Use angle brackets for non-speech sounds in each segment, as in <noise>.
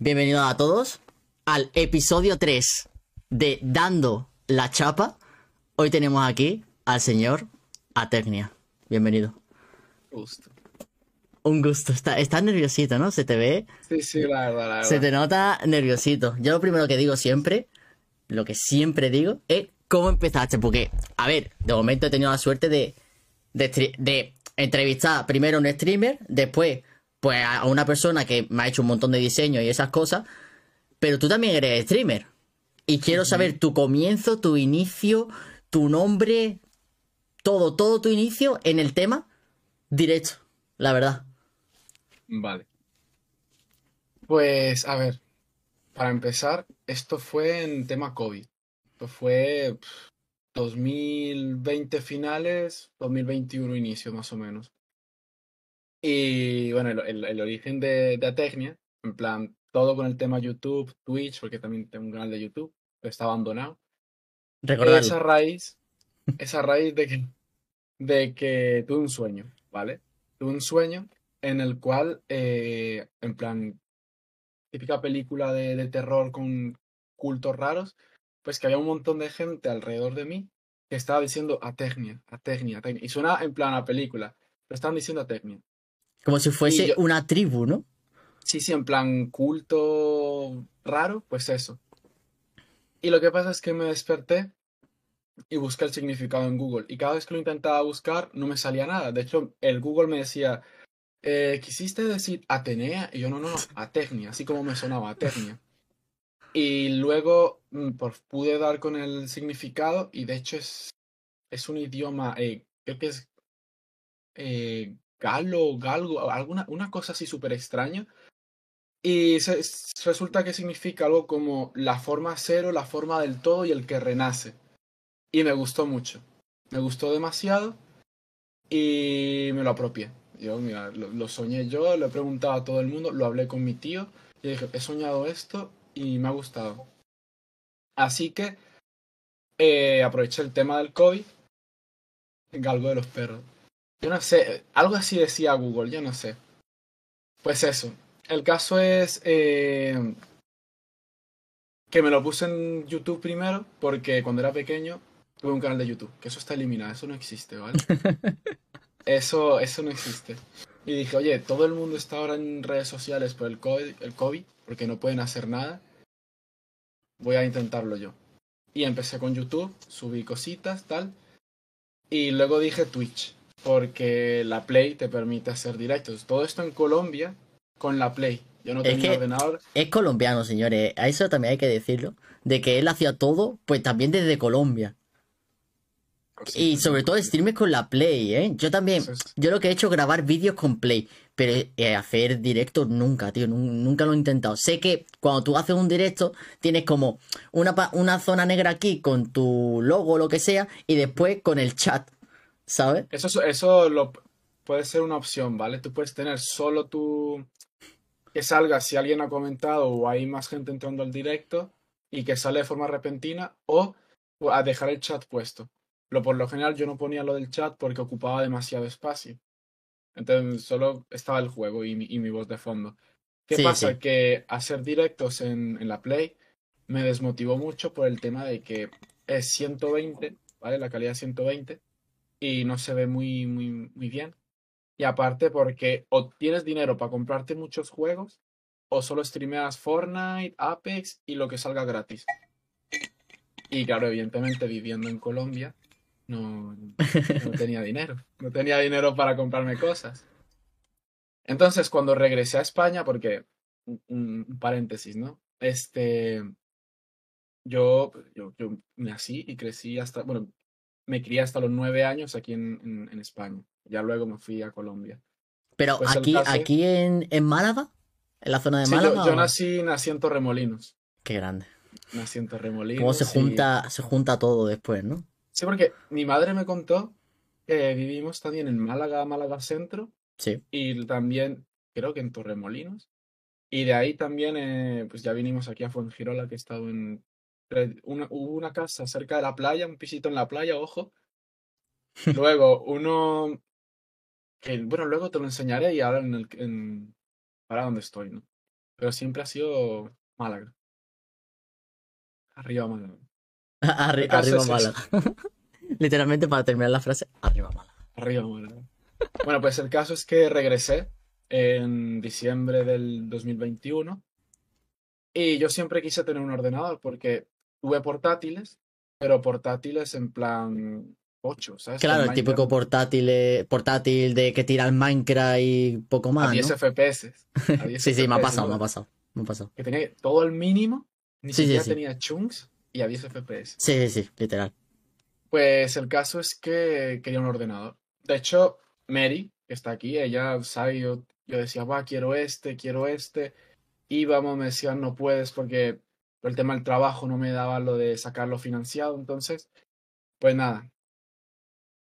Bienvenidos a todos al episodio 3 de Dando la Chapa. Hoy tenemos aquí al señor Aternia. Bienvenido. Gusto. Un gusto. Estás está nerviosito, ¿no? Se te ve. Sí, sí, la verdad, la verdad. Se te nota nerviosito. Yo lo primero que digo siempre, lo que siempre digo, es cómo empezaste. Porque, a ver, de momento he tenido la suerte de, de entrevistar primero a un streamer, después, pues a una persona que me ha hecho un montón de diseños y esas cosas. Pero tú también eres streamer. Y quiero saber tu comienzo, tu inicio, tu nombre, todo, todo tu inicio en el tema directo, la verdad. Vale. Pues, a ver, para empezar, esto fue en tema COVID. Esto fue pf, 2020 finales, 2021 inicio, más o menos. Y bueno, el, el- el origen de, de Atecnia, en plan, todo con el tema YouTube, Twitch, porque también tengo un canal de YouTube, pero está abandonado. Recordadlo. Esa raíz, esa raíz de que, de que tuve un sueño, ¿vale? Tuve un sueño en el cual, eh, en plan, típica película de, de terror con cultos raros, pues que había un montón de gente alrededor de mí que estaba diciendo Ategnia, Ategnia, Ategnia. Y suena en plan a película, pero estaban diciendo Ategnia. Como si fuese yo- una tribu, ¿no? Sí, sí, en plan culto raro, pues eso. Y lo que pasa es que me desperté y busqué el significado en Google. Y cada vez que lo intentaba buscar, no me salía nada. De hecho, el Google me decía, eh, ¿quisiste decir Atenea? Y yo, no, no, no, Ategnia, así como me sonaba, Ategnia. Y luego mm, por- pude dar con el significado y de hecho es, es un idioma, eh, creo que es eh, galo, galgo, alguna una cosa así súper extraña. Y resulta que significa algo como la forma cero, la forma del todo y el que renace. Y me gustó mucho. Me gustó demasiado y me lo apropié. Yo, mira, lo, lo soñé yo, lo he preguntado a todo el mundo, lo hablé con mi tío y dije, he soñado esto y me ha gustado. Así que eh, aproveché el tema del COVID, galgo de los perros. Yo no sé, algo así decía Google, yo no sé. Pues eso, el caso es eh, que me lo puse en YouTube primero porque cuando era pequeño tuve un canal de YouTube, que eso está eliminado, eso no existe, ¿vale? <laughs> Eso, eso no existe. Y dije, oye, todo el mundo está ahora en redes sociales por el COVID, el COVID, porque no pueden hacer nada. Voy a intentarlo yo. Y empecé con YouTube, subí cositas, tal. Y luego dije Twitch, porque la Play te permite hacer directos. Todo esto en Colombia con la Play. Yo no que- ordenador. Es colombiano, señores. A eso también hay que decirlo. De que él hacía todo, pues también desde Colombia. Y sobre todo streamers con la Play, ¿eh? Yo también, yo lo que he hecho es grabar vídeos con Play, pero eh, hacer directos nunca, tío, nun- nunca lo he intentado. Sé que cuando tú haces un directo tienes como una, una zona negra aquí con tu logo o lo que sea y después con el chat, ¿sabes? Eso, es- eso lo, puede ser una opción, ¿vale? Tú puedes tener solo tu... que salga si alguien ha comentado o hay más gente entrando al directo y que sale de forma repentina o a dejar el chat puesto. Lo por lo general yo no ponía lo del chat porque ocupaba demasiado espacio. Entonces solo estaba el juego y mi, y mi voz de fondo. ¿Qué Sí, pasa? sí. Que hacer directos en, en la Play me desmotivó mucho por el tema de que es 120, ¿vale? La calidad es 120 y no se ve muy, muy, muy bien. Y aparte porque o tienes dinero para comprarte muchos juegos o solo streameas Fortnite, Apex y lo que salga gratis. Y claro, evidentemente viviendo en Colombia no, no tenía dinero. No tenía dinero para comprarme cosas. Entonces, cuando regresé a España, porque, un, paréntesis, ¿no? Este, yo, yo, yo nací y crecí hasta, bueno, me crié hasta los nueve años aquí en, en, en España. Ya luego me fui a Colombia. Pero Pues aquí, caso- aquí en, en Málaga, en la zona de Sí, yo, Málaga. yo ¿o? nací, nací en Torremolinos. Qué grande. Nací en Torremolinos. Cómo se y- junta, se junta todo después, ¿no? Sí, porque mi madre me contó que vivimos también en Málaga, Málaga Centro, Sí. y también creo que en Torremolinos. Y de ahí también, eh, pues ya vinimos aquí a Fuengirola, que he estado en... Una, hubo una casa cerca de la playa, un pisito en la playa, ojo. <laughs> Luego uno... Que, bueno, luego te lo enseñaré y ahora en el... En, ahora donde estoy, ¿no? pero siempre ha sido Málaga. Arriba Málaga. <laughs> Arri- arriba es Málaga. <laughs> Literalmente para terminar la frase, arriba Málaga. Arriba Málaga. Bueno, pues el caso es que regresé en diciembre del 2021 y yo siempre quise tener un ordenador porque tuve portátiles, pero portátiles en plan 8, ¿sabes? Claro, el típico portátil, portátil de que tira el Minecraft y poco a más, 10 ¿no? FPS. a <laughs> 10 Sí, sí, me ha FPS, pasado, ¿no? me ha pasado, me ha pasado. Que tenía todo al mínimo, ni Sí, sí, siquiera sí. tenía chunks y a 10 FPS. Sí, sí, sí, literal. Pues el caso es que quería un ordenador. De hecho, Mary, que está aquí, ella sabe, yo, yo decía, va, quiero este, quiero este. Íbamos, me decían, no puedes porque por el tema del trabajo no me daba lo de sacarlo financiado. Entonces, pues nada.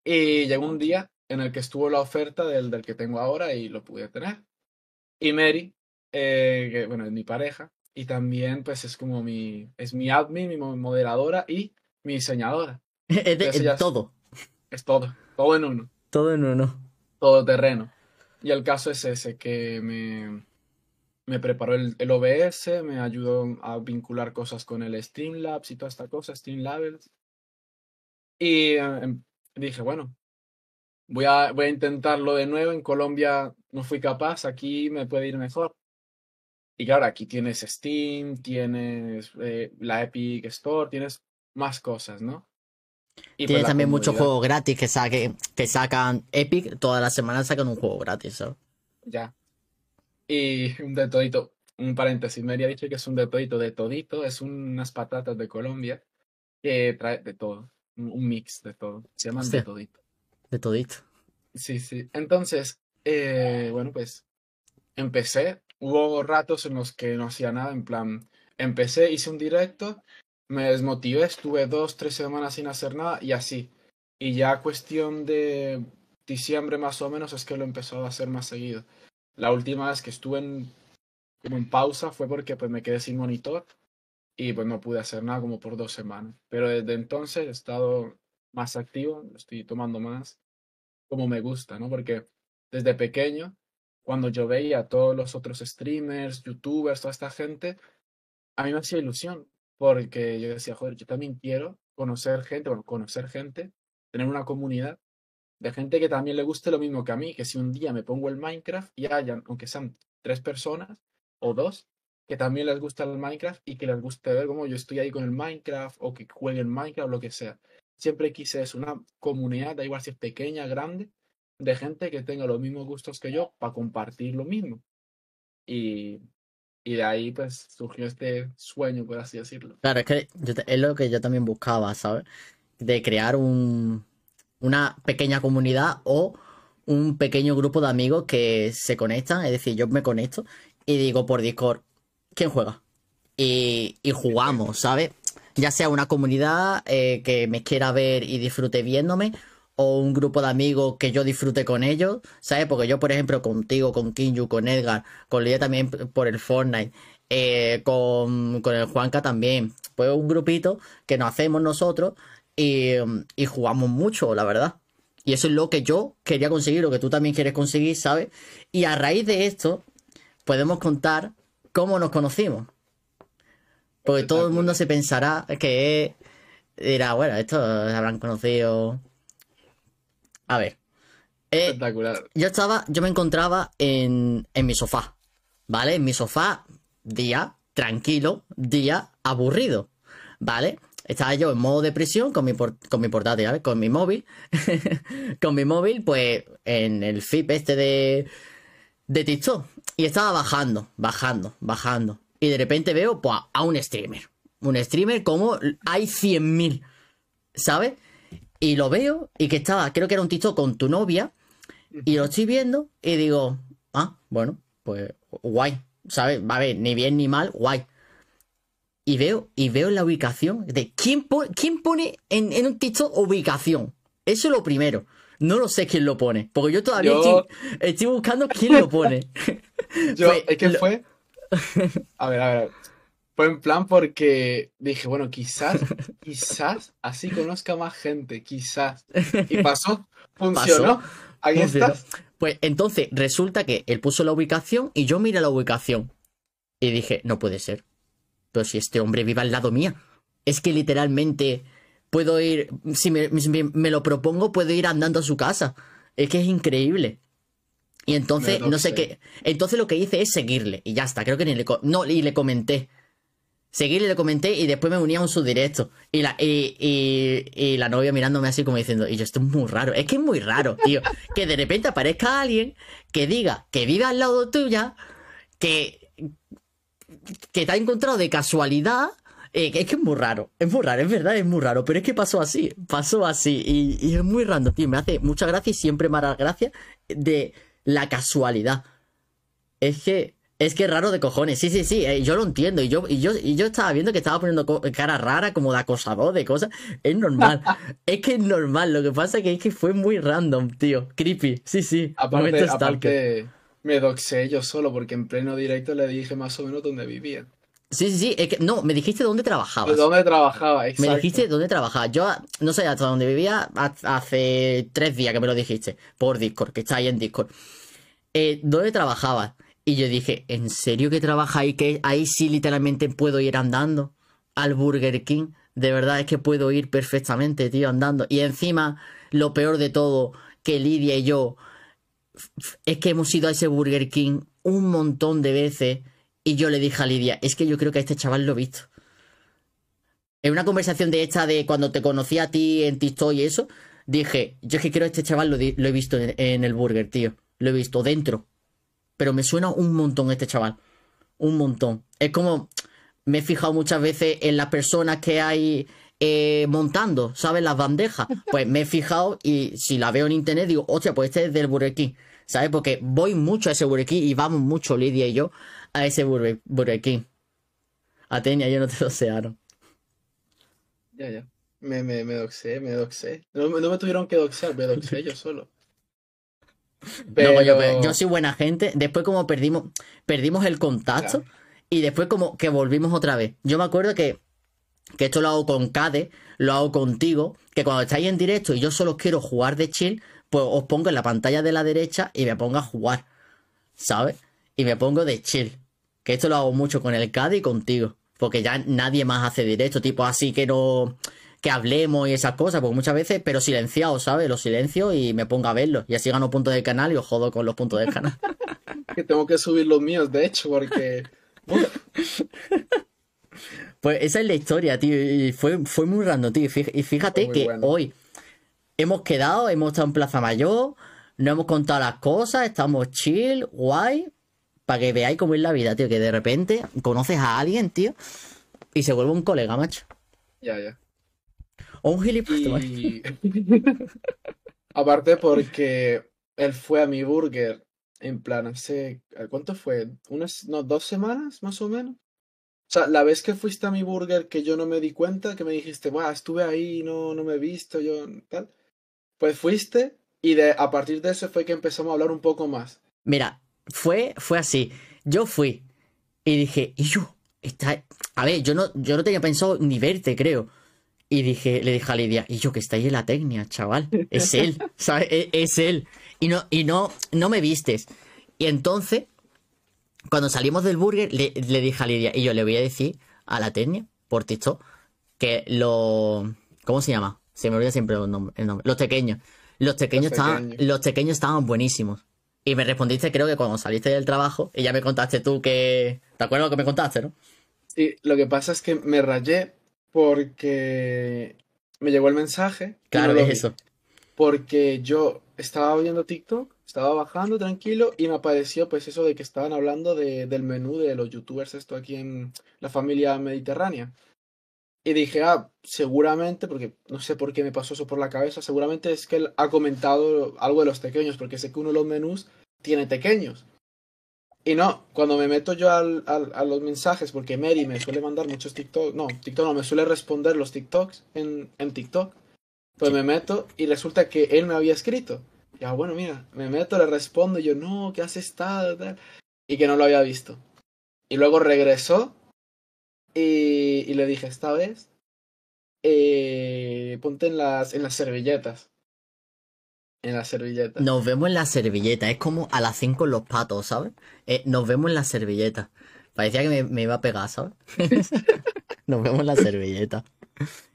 Y llegó un día en el que estuvo la oferta del, del que tengo ahora y lo pude tener. Y Mary, eh, que bueno, es mi pareja, y también pues es como mi, es mi admin, mi mo- moderadora y mi diseñadora. <laughs> Es Entonces todo, Es todo, todo en uno, todo en uno. todo terreno. Y el caso es ese, que me, me preparó el, el OBS, me ayudó a vincular cosas con el Streamlabs y toda esta cosa, Streamlabs. Y eh, em- dije, bueno, voy a, voy a intentarlo de nuevo. En Colombia no fui capaz, aquí me puede ir mejor. Y claro, aquí tienes Steam, tienes eh, la Epic Store, tienes más cosas, ¿no? Y pues Tiene la también muchos juegos gratis que, saque, que sacan Epic, todas las semanas sacan un juego gratis, ¿sabes? Ya. Y un de todito, un paréntesis, me había dicho que es un de todito, de todito, es unas patatas de Colombia que trae de todo, un mix de todo, se llaman de Hostia. todito. De todito. Sí, sí. Entonces, eh, bueno, pues empecé, hubo ratos en los que no hacía nada, en plan, empecé, hice un directo, me desmotivé, estuve dos, tres semanas sin hacer nada y así. Y ya cuestión de diciembre más o menos es que lo he empezado a hacer más seguido. La última vez que estuve en, como en pausa fue porque pues me quedé sin monitor y pues no pude hacer nada como por dos semanas. Pero desde entonces he estado más activo, estoy tomando más como me gusta, ¿no? Porque desde pequeño, cuando yo veía a todos los otros streamers, youtubers, toda esta gente, a mí me hacía ilusión, porque yo decía, joder, yo también quiero conocer gente, bueno, conocer gente, tener una comunidad de gente que también le guste lo mismo que a mí, que si un día me pongo el Minecraft y hayan, aunque sean tres personas o dos, que también les gusta el Minecraft y que les guste ver cómo yo estoy ahí con el Minecraft o que jueguen Minecraft o lo que sea. Siempre quise eso, una comunidad, da igual si es pequeña, grande, de gente que tenga los mismos gustos que yo para compartir lo mismo. Y, y de ahí pues surgió este sueño, por así decirlo. Claro, es que es lo que yo también buscaba, ¿sabes? De crear un, una pequeña comunidad o un pequeño grupo de amigos que se conectan. Es decir, yo me conecto y digo por Discord, ¿quién juega? Y, y jugamos, ¿sabes? Ya sea una comunidad eh, que me quiera ver y disfrute viéndome, o un grupo de amigos que yo disfrute con ellos, ¿sabes? Porque yo, por ejemplo, contigo, con Kinju, con Edgar, con Lidia también por el Fortnite, eh, con, con el Juanca también, pues un grupito que nos hacemos nosotros y, y jugamos mucho, la verdad. Y eso es lo que yo quería conseguir, lo que tú también quieres conseguir, ¿sabes? Y a raíz de esto, podemos contar cómo nos conocimos. Porque todo el mundo se pensará que dirá, bueno, estos se habrán conocido. A ver. eh, Espectacular. yo estaba, yo me encontraba en, en mi sofá, ¿vale? En mi sofá, día tranquilo, día aburrido, ¿vale? Estaba yo en modo depresión con mi, por- con mi portátil, ¿vale? Con mi móvil, <laughs> con mi móvil, pues en el feed este de, de TikTok. Y estaba bajando, bajando, bajando. Y de repente veo pues, a un streamer. Un streamer como hay 100.000, ¿sabes? Y lo veo y que estaba, creo que era un TikTok con tu novia. Y lo estoy viendo y digo, ah, bueno, pues guay, ¿sabes? Va a ver, ni bien ni mal, guay. Y veo, y veo la ubicación de quién, po- quién pone en, en un TikTok ubicación. Eso es lo primero. No lo sé quién lo pone, porque yo todavía Yo- estoy, estoy buscando quién lo pone. <laughs> Yo, <laughs> Fue es que lo- fue. <laughs> A ver, a ver. Fue en plan porque dije, bueno, quizás, quizás así conozca más gente, quizás. Y pasó, funcionó. Ahí Funcionó. estás. Pues entonces resulta que él puso la ubicación y yo miré la ubicación. Y dije, no puede ser. Pero si este hombre vive al lado mía. Es que literalmente puedo ir, si me, me- me lo propongo, puedo ir andando a su casa. Es que es increíble. Y entonces, no sé qué. Entonces lo que hice es seguirle. Y ya está, creo que ni le. No, y le comenté. Seguirle, le comenté y después me uní a un subdirecto. Y la, y, y, y la novia mirándome así como diciendo, y yo, esto es muy raro. Es que es muy raro, tío. que de repente aparezca alguien que diga que vive al lado tuya, que, que te ha encontrado de casualidad. eh, es que es muy raro, es muy raro, es verdad, es muy raro, pero es que pasó así, pasó así, y, y es muy random, tío, me hace mucha gracia y siempre me hará gracia de la casualidad. Es que, es que es raro de cojones, sí, sí, sí, eh, yo lo entiendo, y yo, y yo, y yo estaba viendo que estaba poniendo cara rara, como de acosador, de cosas, es normal, <laughs> es que es normal, lo que pasa que es que fue muy random, tío, creepy, sí, sí, Aparte, aparte, me doxé yo solo porque en pleno directo le dije más o menos dónde vivía. Sí, sí, sí, es que, no, me dijiste dónde trabajabas. ¿De dónde trabajaba? Me Exacto. dijiste dónde trabajaba. Yo no sé hasta dónde vivía ha- hace tres días que me lo dijiste por Discord, que está ahí en Discord. Eh, ¿Dónde trabajabas? Y yo dije, ¿en serio que trabaja ahí? Que ahí sí literalmente puedo ir andando al Burger King. De verdad es que puedo ir perfectamente, tío, andando. Y encima, lo peor de todo, que Lidia y yo es que hemos ido a ese Burger King un montón de veces. Y yo le dije a Lidia, es que yo creo que a este chaval lo he visto. En una conversación de esta de cuando te conocí a ti en TikTok y eso, dije, yo es que creo que este chaval lo he visto en, en el burger, tío. Lo he visto dentro. Pero me suena un montón este chaval. Un montón. Es como, me he fijado muchas veces en las personas que hay eh, montando, ¿sabes? Las bandejas. Pues me he fijado y si la veo en internet digo, hostia, pues este es del King. ¿Sabes? Porque voy mucho a ese King y vamos mucho, Lidia y yo, a ese Burger King. Atenia, yo no te <laughs> desearon. Ya, ya. Me, me, me doxé, me doxé. No, me- no me tuvieron que doxear, me doxé yo solo. <laughs> No, coño, Pero- pero yo soy buena gente. Después como perdimos, perdimos el contacto Claro. y después como que volvimos otra vez. Yo me acuerdo que, que esto lo hago con Cade, lo hago contigo, que cuando estáis en directo y yo solo quiero jugar de chill, pues os pongo en la pantalla de la derecha y me pongo a jugar, ¿sabes? Y me pongo de chill. Que esto lo hago mucho con el Cade y contigo. Porque ya nadie más hace directo, tipo así que no que hablemos y esas cosas, porque muchas veces, pero silenciado, ¿sabes? Los silencio y me pongo a verlos. Y así gano puntos del canal y os jodo con los puntos del canal. <laughs> que tengo que subir los míos, de hecho, porque... <laughs> Pues esa es la historia, tío. Y fue, fue muy random, tío. Y fí- Y fíjate que bueno. hoy hemos quedado, hemos estado en Plaza Mayor, no hemos contado las cosas, estamos chill, guay. Para que veáis cómo es la vida, tío. Que de repente conoces a alguien, tío, y se vuelve un colega, macho. Ya, ya. O un gilipollas. Y... <laughs> Aparte porque él fue a mi burger en plan hace... ¿Cuánto fue? ¿Unas, no, dos semanas más o menos? Sea, la vez que fuiste a mi burger que yo no me di cuenta, que me dijiste, Buah, estuve ahí, no, no me he visto, yo tal. Pues fuiste y de, a partir de eso fue que empezamos a hablar un poco más. Mira, fue, fue así. Yo fui y dije, y yo, está... A ver, yo no, yo no tenía pensado ni verte, creo. Y dije, le dije a Lidia, y yo que está ahí en la técnica, chaval. Es él, <laughs> ¿sabes? Es, es él. Y no, y no, no me vistes. Y entonces, cuando salimos del burger, le, le dije a Lidia, y yo le voy a decir a la técnica, por TikTok, que lo. ¿Cómo se llama? Se me olvida siempre el nombre. el nombre. Los pequeños. Los pequeños, Los estaban, pequeños. los pequeños estaban buenísimos. Y me respondiste, creo que cuando saliste del trabajo, y ya me contaste tú que. ¿Te acuerdas lo que me contaste, no? Sí, lo que pasa es que me rayé porque me llegó el mensaje. Claro, no lo es vi. eso. porque yo estaba viendo TikTok, estaba bajando tranquilo y me apareció pues eso de que estaban hablando de, del menú de los youtubers esto aquí en la familia mediterránea. Y dije, ah, seguramente, porque no sé por qué me pasó eso por la cabeza, seguramente es que él ha comentado algo de los pequeños, porque sé que uno de los menús tiene pequeños. Y no, cuando me meto yo al, al- a los mensajes, porque Mary me suele mandar muchos TikTok, no, TikTok no, me suele responder los TikToks en, en TikTok. Pues Sí. me meto y resulta que él me había escrito. Ya, bueno, mira, me meto, le respondo, y yo, no, ¿qué has estado? Tal. Y que no lo había visto. Y luego regresó y, y le dije, esta vez, eh, ponte en las, en las servilletas. En las servilletas. Nos vemos en la servilleta. Es como a las 5 en los patos, ¿sabes? Eh, nos vemos en la servilleta. Parecía que me, me iba a pegar, ¿sabes? <laughs> nos vemos en la servilleta.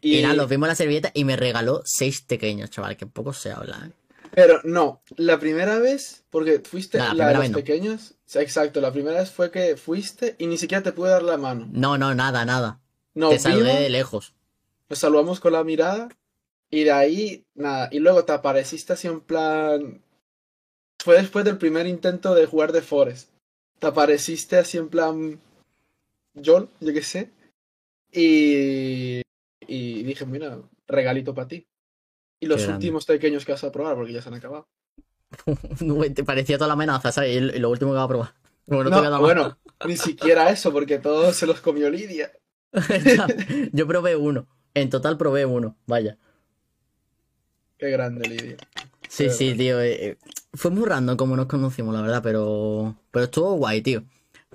Y, nada, nos vimos en la servilleta y me regaló seis pequeños, chaval, que poco se habla, ¿eh? Pero no, la primera vez, porque fuiste No, la la de los no. pequeños. Exacto, la primera vez fue que fuiste y ni siquiera te pude dar la mano. No, no, nada, nada. Te saludé vimos, de lejos. nos saludamos con la mirada y de ahí, nada. Y luego te apareciste así en plan. Fue después del primer intento de jugar de Forest. Te apareciste así en plan. John, yo qué sé. Y. Y dije, mira, regalito para ti. Y los Qué grande. últimos pequeños que vas a probar, porque ya se han acabado. <laughs> Te parecía toda la amenaza, ¿sabes? Y lo último que va a probar. Bueno, no bueno, ni siquiera eso, porque todos se los comió Lidia. <laughs> Yo probé uno. En total probé uno. Vaya. Qué grande, Lidia. Sí, sí, tío. eh, eh, fue muy random como nos conocimos, la verdad, pero, pero estuvo guay, tío.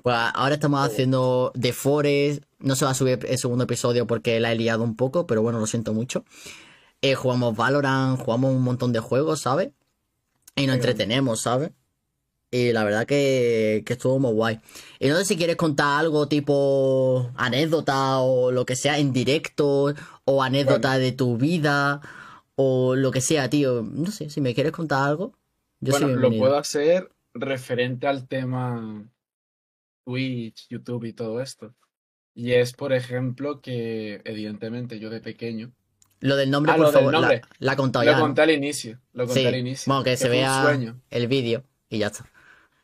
Pues ahora estamos haciendo The Forest. No se va a subir el segundo episodio porque la he liado un poco, pero bueno, lo siento mucho. Eh, jugamos Valorant, jugamos un montón de juegos, ¿sabes? Y nos entretenemos, ¿sabes? Y la verdad que, que estuvo muy guay. Y no sé si quieres contar algo tipo anécdota o lo que sea en directo, o anécdota de tu vida, o lo que sea, tío. No sé, si me quieres contar algo, yo Bueno, soy lo puedo hacer referente al tema Twitch, YouTube y todo esto. Y es, por ejemplo, que evidentemente yo de pequeño. Lo del nombre, Ah, por lo favor, la, nombre. la he contado Lo ya, ¿no? conté al inicio. Lo conté Sí, al inicio. bueno, que que se vea sueño. el vídeo y ya está.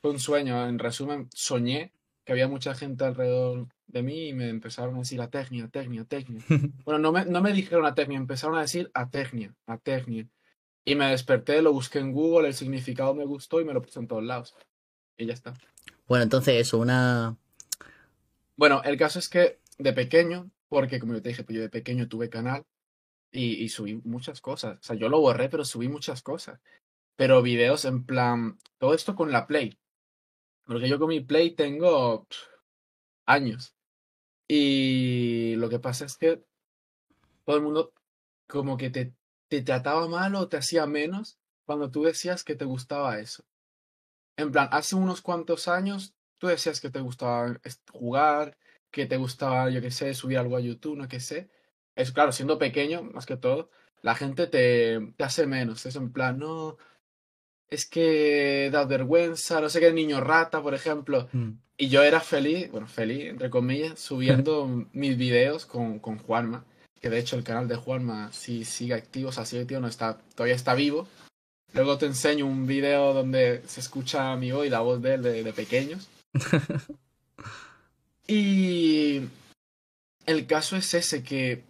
Fue un sueño. En resumen, soñé que había mucha gente alrededor de mí y me empezaron a decir a tecnia, tecnia, tecnia. <laughs> Bueno, no me, no me dijeron a tecnia, empezaron a decir a tecnia, a tecnia. Y me desperté, lo busqué en Google, el significado me gustó y me lo puse en todos lados. Y ya está. Bueno, entonces eso, una... Bueno, el caso es que de pequeño, porque como yo te dije, pues yo de pequeño tuve canal y, y subí muchas cosas. O sea, yo lo borré, pero subí muchas cosas. Pero videos en plan, todo esto con la Play. Porque yo con mi Play tengo años. Y lo que pasa es que todo el mundo como que te, te trataba mal o te hacía menos cuando tú decías que te gustaba eso. En plan, hace unos cuantos años tú decías que te gustaba jugar, que te gustaba, yo qué sé, subir algo a YouTube, no qué sé. Es claro, siendo pequeño, más que todo, la gente te, te hace menos. Es en plan, no, es que da vergüenza, no sé qué, niño rata, por ejemplo. Mm. Y yo era feliz, bueno, feliz, entre comillas, subiendo <laughs> mis videos con, con Juanma. Que de hecho el canal de Juanma sí sigue activo, o sea, sigue activo, no está, todavía está vivo. Luego te enseño un video donde se escucha mi voz y la voz de él de, de pequeños. <laughs> Y el caso es ese, que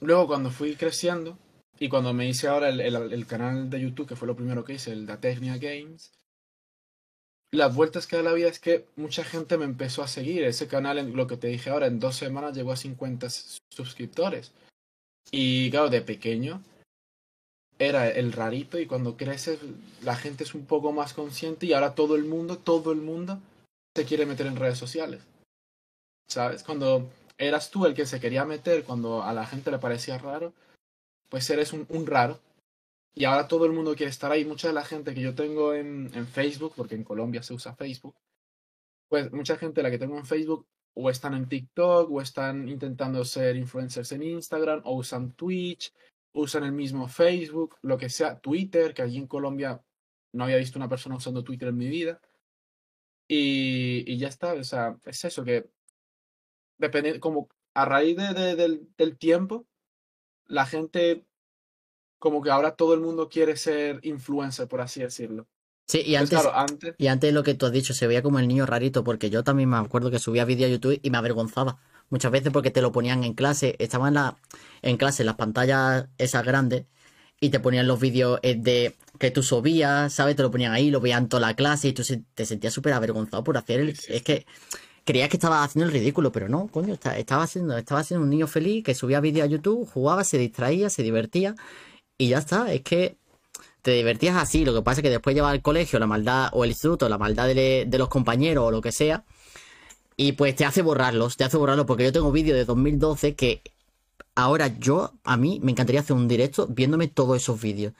luego cuando fui creciendo y cuando me hice ahora el, el- canal de YouTube, que fue lo primero que hice, el de Tecnia Games, las vueltas que da la vida es que mucha gente me empezó a seguir. Ese canal, lo que te dije ahora, en dos semanas llegó a 50 s- suscriptores. Y claro, de pequeño era el rarito y cuando creces la gente es un poco más consciente y ahora todo el mundo, todo el mundo se quiere meter en redes sociales. ¿Sabes? Cuando eras tú el que se quería meter, cuando a la gente le parecía raro, pues eres un, un raro. Y ahora todo el mundo quiere estar ahí. Mucha de la gente que yo tengo en, en Facebook, porque en Colombia se usa Facebook, pues mucha gente la que tengo en Facebook o están en TikTok o están intentando ser influencers en Instagram o usan Twitch, usan el mismo Facebook, lo que sea, Twitter, que allí en Colombia no había visto una persona usando Twitter en mi vida. Y, y ya está, o sea, es eso, que depende, como a raíz de, de- del, del tiempo, la gente, como que ahora todo el mundo quiere ser influencer, por así decirlo. Sí, y Pues antes, claro, antes, y antes lo que tú has dicho, se veía como el niño rarito, porque yo también me acuerdo que subía vídeos a YouTube y me avergonzaba. Muchas veces porque te lo ponían en clase, estaban en, la, en clase las pantallas esas grandes y te ponían los vídeos eh, de que tú subías, ¿sabes? Te lo ponían ahí, lo veían toda la clase y tú se- te sentías súper avergonzado por hacer el... Sí, sí. Es que creías que estabas haciendo el ridículo, pero no, coño, esta- estaba haciendo, estaba siendo un niño feliz que subía vídeos a YouTube, jugaba, se distraía, se divertía y ya está, es que te divertías así, lo que pasa es que después llevas al colegio la maldad o el instituto, la maldad de, de los compañeros o lo que sea, y pues te hace borrarlos, te hace borrarlos, porque yo tengo vídeos de 2012 que ahora yo, a mí, me encantaría hacer un directo viéndome todos esos vídeos,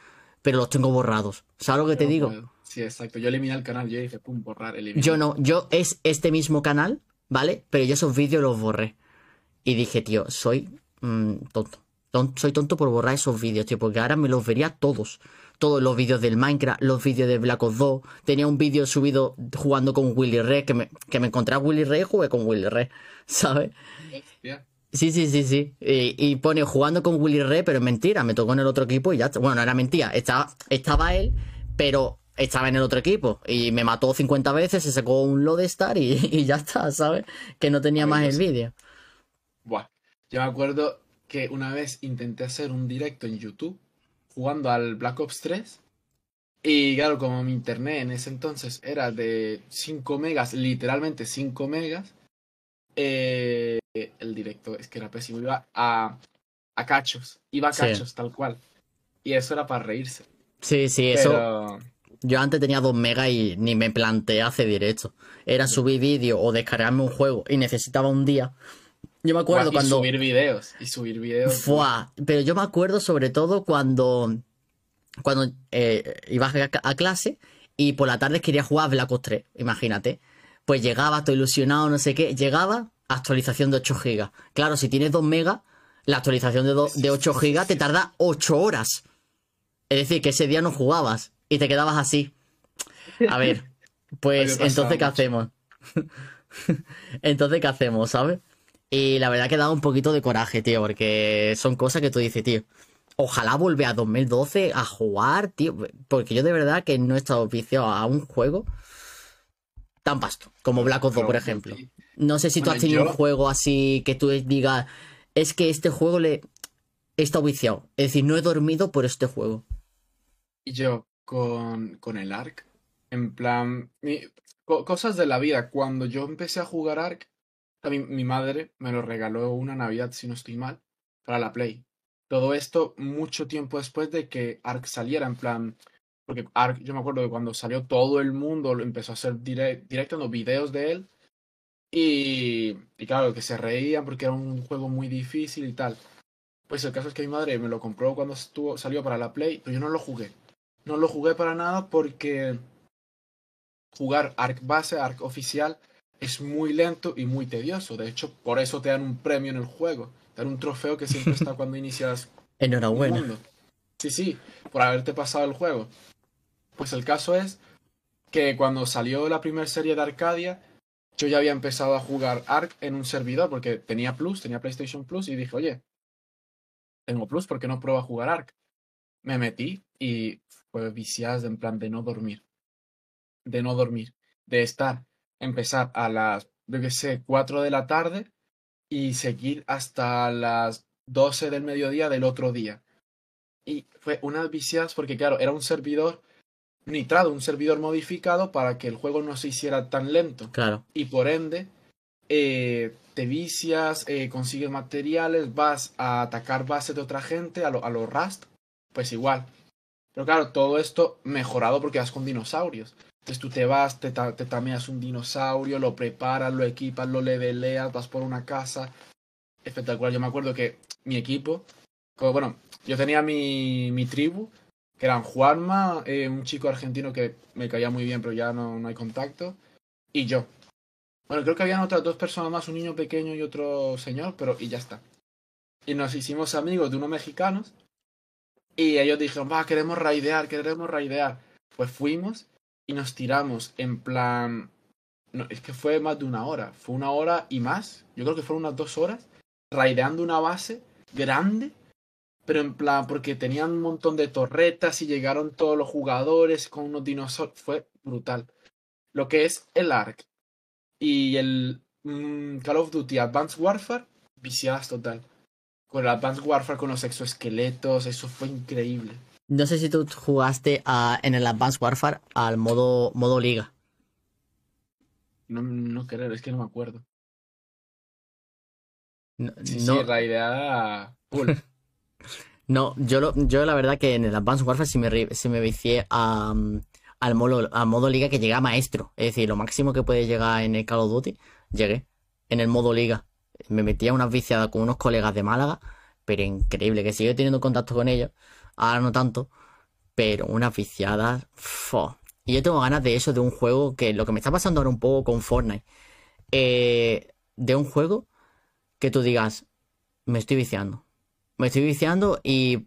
pero los tengo borrados. ¿Sabes lo que te no digo? puedo. Sí, exacto. Yo eliminé el canal, yo dije, pum, borrar, eliminar. Yo no, yo es este mismo canal, ¿vale? Pero yo esos vídeos los borré. Y dije, tío, soy mm, tonto. Soy tonto por borrar esos vídeos, tío, porque ahora me los vería todos. Todos los vídeos del Minecraft, los vídeos de Black Ops 2. Tenía un vídeo subido jugando con Willy Red, que me, que me encontré a Willy Red y jugué con Willy Red, <laughs> ¿sabes? Sí, sí, sí, sí. Y, pone jugando con Willy Red, pero es mentira, me tocó en el otro equipo y ya Bueno, no era mentira, estaba, estaba él, pero estaba en el otro equipo y me mató 50 veces, se sacó un Lodestar y, <laughs> y ya está, ¿sabes? Que no tenía más el vídeo. Buah, yo me acuerdo que una vez intenté hacer un directo en YouTube jugando al Black Ops 3 y claro, como mi internet en ese entonces era de 5 megas, literalmente 5 megas, eh, el directo es que era pésimo, iba a, a cachos, iba a cachos tal cual. Y eso era para reírse. Sí, sí, eso. Yo antes tenía 2 megas y ni me planteé hacer directo. Era subir vídeo o descargarme un juego y necesitaba un día yo me acuerdo cuando. Y subir videos. Y subir videos. Fua. Pero yo me acuerdo sobre todo cuando. Cuando eh, ibas a, clase y por la tarde quería jugar a Black Ops 3. Imagínate. Pues llegaba, todo ilusionado, no sé qué. Llegaba, actualización de 8 GB. Claro, si tienes 2 megas, la actualización de, de 8 GB te tarda 8 horas. Es decir, que ese día no jugabas y te quedabas así. A ver, <laughs> pues entonces, ¿qué hacemos? <laughs> entonces, ¿qué hacemos, sabes? Y la verdad que da un poquito de coraje, tío, porque son cosas que tú dices, tío. Ojalá vuelva a 2012 a jugar, tío. Porque yo de verdad que no he estado viciado a un juego tan pasto como Black Ops 2, por ejemplo. No sé si tú has tenido un juego así que tú digas, es que este juego le he estado viciado. Es decir, no he dormido por este juego. Y yo con, con el ARC, en plan, cosas de la vida. Cuando yo empecé a jugar ARC, mi, madre me lo regaló una Navidad, si no estoy mal, para la Play. Todo esto mucho tiempo después de que Ark saliera, en plan. Porque Ark, yo me acuerdo de cuando salió todo el mundo, empezó a hacer direct, videos de él. Y, y claro, que se reían porque era un juego muy difícil y tal. Pues el caso es que mi madre me lo compró cuando estuvo, salió para la Play, pero yo no lo jugué. No lo jugué para nada porque jugar Ark base, Ark oficial, es muy lento y muy tedioso. De hecho, por eso te dan un premio en el juego. Te dan un trofeo que siempre <laughs> está cuando inicias. Enhorabuena. Sí, sí, por haberte pasado el juego. Pues el caso es que cuando salió la primera serie de Arcadia, yo ya había empezado a jugar Ark en un servidor porque tenía Plus, tenía PlayStation Plus y dije, oye, tengo Plus, ¿por qué no pruebo a jugar Ark? Me metí y fue viciado en plan de no dormir. De no dormir. De estar empezar a las, yo que sé, 4 de la tarde y seguir hasta las 12 del mediodía del otro día. Y fue unas viciadas porque, claro, era un servidor nitrado, un servidor modificado para que el juego no se hiciera tan lento. Claro. Y por ende, eh, te vicias, eh, consigues materiales, vas a atacar bases de otra gente, a los a lo Rust, pues igual. Pero claro, todo esto mejorado porque vas con dinosaurios. Entonces tú te vas, te, te tameas un dinosaurio, lo preparas, lo equipas, lo leveleas, vas por una casa. Espectacular. Yo me acuerdo que mi equipo, como, bueno, yo tenía mi, mi tribu, que eran Juanma, eh, un chico argentino que me caía muy bien, pero ya no, no hay contacto, y yo. Bueno, creo que habían otras dos personas más, un niño pequeño y otro señor, pero y ya está. Y nos hicimos amigos de unos mexicanos, y ellos dijeron, va, queremos raidear, queremos raidear. Pues fuimos y nos tiramos en plan... Es que fue más de una hora, fue una hora y más, yo creo que fueron unas dos horas, raideando una base grande, pero en plan, porque tenían un montón de torretas y llegaron todos los jugadores con unos dinosaurios, fue brutal. Lo que es el ARC y el mm, Call of Duty Advanced Warfare, viciadas total. Con el Advanced Warfare, con los exoesqueletos, eso fue increíble. No sé si tú jugaste en el Advanced Warfare al modo, modo liga. No, no creo, es que no me acuerdo. No, sí, no. Sí, la idea. <laughs> no, yo, lo, yo la verdad que en el Advanced Warfare sí me, me vicié a, al, modo, al modo liga que llega a maestro. Es decir, lo máximo que puede llegar en el Call of Duty, llegué. En el modo liga. Me metía unas viciadas con unos colegas de Málaga, pero increíble, que sigo teniendo contacto con ellos ahora no tanto, pero unas viciadas, fo. Y yo tengo ganas de eso, de un juego que lo que me está pasando ahora un poco con Fortnite, eh, de un juego que tú digas, me estoy viciando. Me estoy viciando y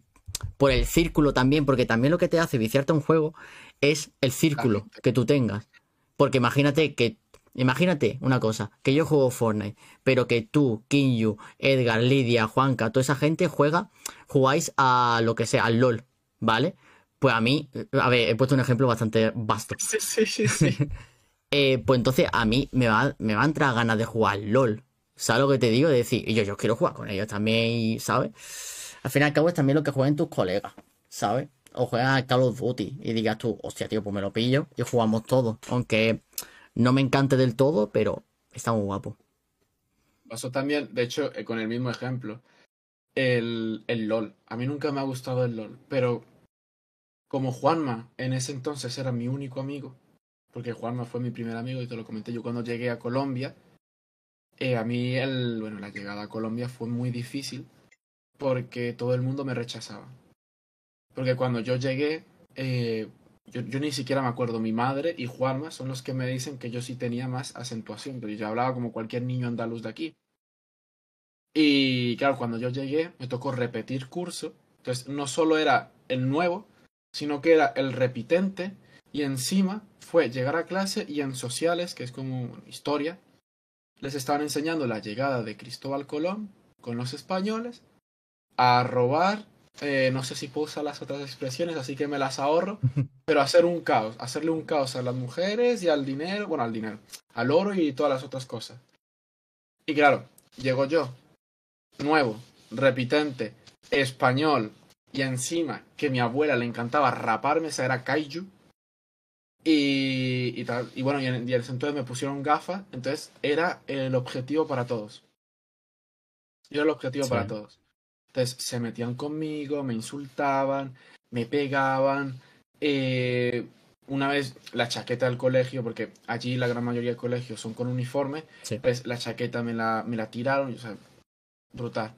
por el círculo también, porque también lo que te hace viciarte a un juego es el círculo que tú tengas. Porque imagínate que, imagínate una cosa, que yo juego Fortnite, pero que tú, Kinyu, Edgar, Lidia, Juanca, toda esa gente juega, jugáis a lo que sea, al LOL, ¿vale? Pues a mí, a ver, he puesto un ejemplo bastante vasto. Sí, sí, sí, sí. <laughs> Eh, pues entonces a mí me va, me va a entrar ganas de jugar al LOL. ¿Sabes lo que te digo? De decir, y yo, quiero jugar con ellos también, ¿sabes? Al fin y al cabo es también lo que juegan tus colegas, ¿sabes? O juegan al Call of Duty y digas tú, hostia, tío, pues me lo pillo y jugamos todos. Aunque no me encante del todo, pero está muy guapo. Pasó también, de hecho, eh, con el mismo ejemplo, el, el LOL. A mí nunca me ha gustado el LOL, pero como Juanma en ese entonces era mi único amigo, porque Juanma fue mi primer amigo y te lo comenté yo cuando llegué a Colombia, eh, a mí el, bueno, la llegada a Colombia fue muy difícil porque todo el mundo me rechazaba. Porque cuando yo llegué, eh, yo, yo, ni siquiera me acuerdo, mi madre y Juanma son los que me dicen que yo sí tenía más acentuación, pero yo hablaba como cualquier niño andaluz de aquí. Y claro, cuando yo llegué, me tocó repetir curso. Entonces, no solo era el nuevo, sino que era el repitente. Y encima fue llegar a clase y en sociales, que es como historia, les estaban enseñando la llegada de Cristóbal Colón con los españoles a robar. Eh, no sé si puedo usar las otras expresiones, así que me las ahorro. <laughs> Pero hacer un caos, hacerle un caos a las mujeres y al dinero, bueno, al dinero, al oro y todas las otras cosas. Y claro, llego yo, nuevo, repitente, español, y encima que mi abuela le encantaba raparme, esa era Kaiju. Y, y, tal, y bueno, y, en, y entonces me pusieron gafas, entonces era el objetivo para todos. Yo era el objetivo sí. para todos. Entonces se metían conmigo, me insultaban, me pegaban. Eh, una vez la chaqueta del colegio, porque allí la gran mayoría de colegios son con uniforme, Sí. pues la chaqueta me la, me la tiraron, o sea, brutal.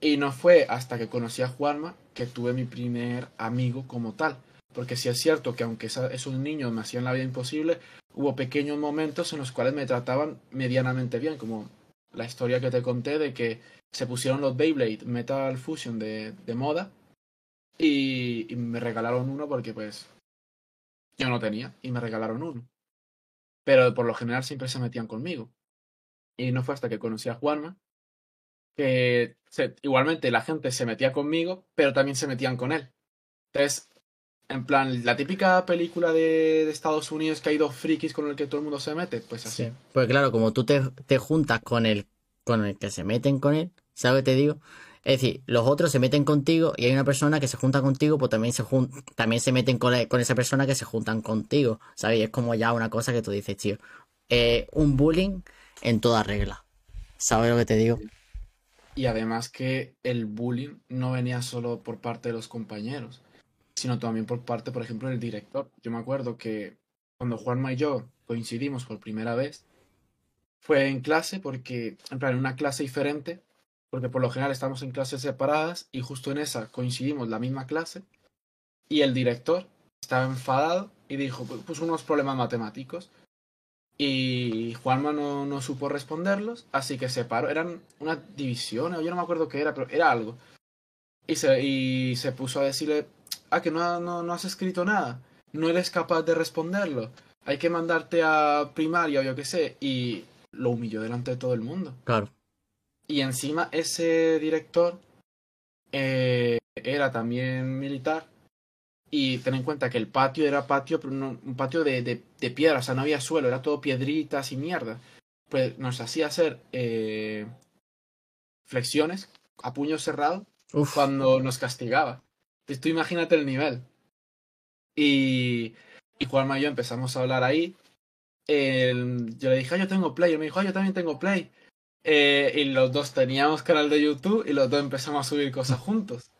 Y no fue hasta que conocí a Juanma que tuve mi primer amigo como tal. Porque sí es cierto que aunque esa, esos niños me hacían la vida imposible, hubo pequeños momentos en los cuales me trataban medianamente bien, como la historia que te conté de que se pusieron los Beyblade Metal Fusion de, moda y, me regalaron uno porque pues yo no tenía y me regalaron uno. Pero por lo general siempre se metían conmigo. Y no fue hasta que conocí a Juanma que igualmente la gente se metía conmigo, pero también se metían con él. Entonces, en plan, la típica película de, de, Estados Unidos que hay dos frikis con el que todo el mundo se mete, pues así. Sí. Pues claro, como tú te, te juntas con el, con el que se meten con él, ¿sabes lo que te digo? Es decir, los otros se meten contigo y hay una persona que se junta contigo, pues también se, jun también se meten con, con, esa persona que se juntan contigo, ¿sabes? Y es como ya una cosa que tú dices, tío. Eh, un bullying en toda regla. ¿Sabes lo que te digo? Y además que el bullying no venía solo por parte de los compañeros, sino también por parte, por ejemplo, del director. Yo me acuerdo que cuando Juanma y yo coincidimos por primera vez, fue en clase porque, en plan, una clase diferente, porque por lo general estamos en clases separadas y justo en esa coincidimos la misma clase, y el director estaba enfadado y dijo, pues unos problemas matemáticos. Y Juanma no, no, supo responderlos, así que se paró. Eran una división, yo no me acuerdo qué era, pero era algo. Y se, y se puso a decirle, ah, que no, no, no has escrito nada, no eres capaz de responderlo, hay que mandarte a primaria o yo qué sé. Y lo humilló delante de todo el mundo. Claro. Y encima ese director eh, era también militar y ten en cuenta que el patio era patio, pero no, un patio de, de, de, piedra, o sea, no había suelo, era todo piedritas y mierda. Pues nos hacía hacer eh, flexiones a puño cerrado Uf. cuando nos castigaba. Tú imagínate el nivel. Y, y Juanma y yo empezamos a hablar ahí. Yo le dije, ah, yo tengo Play. Y me dijo, ah, yo también tengo Play. Eh, y los dos teníamos canal de YouTube y los dos empezamos a subir cosas juntos.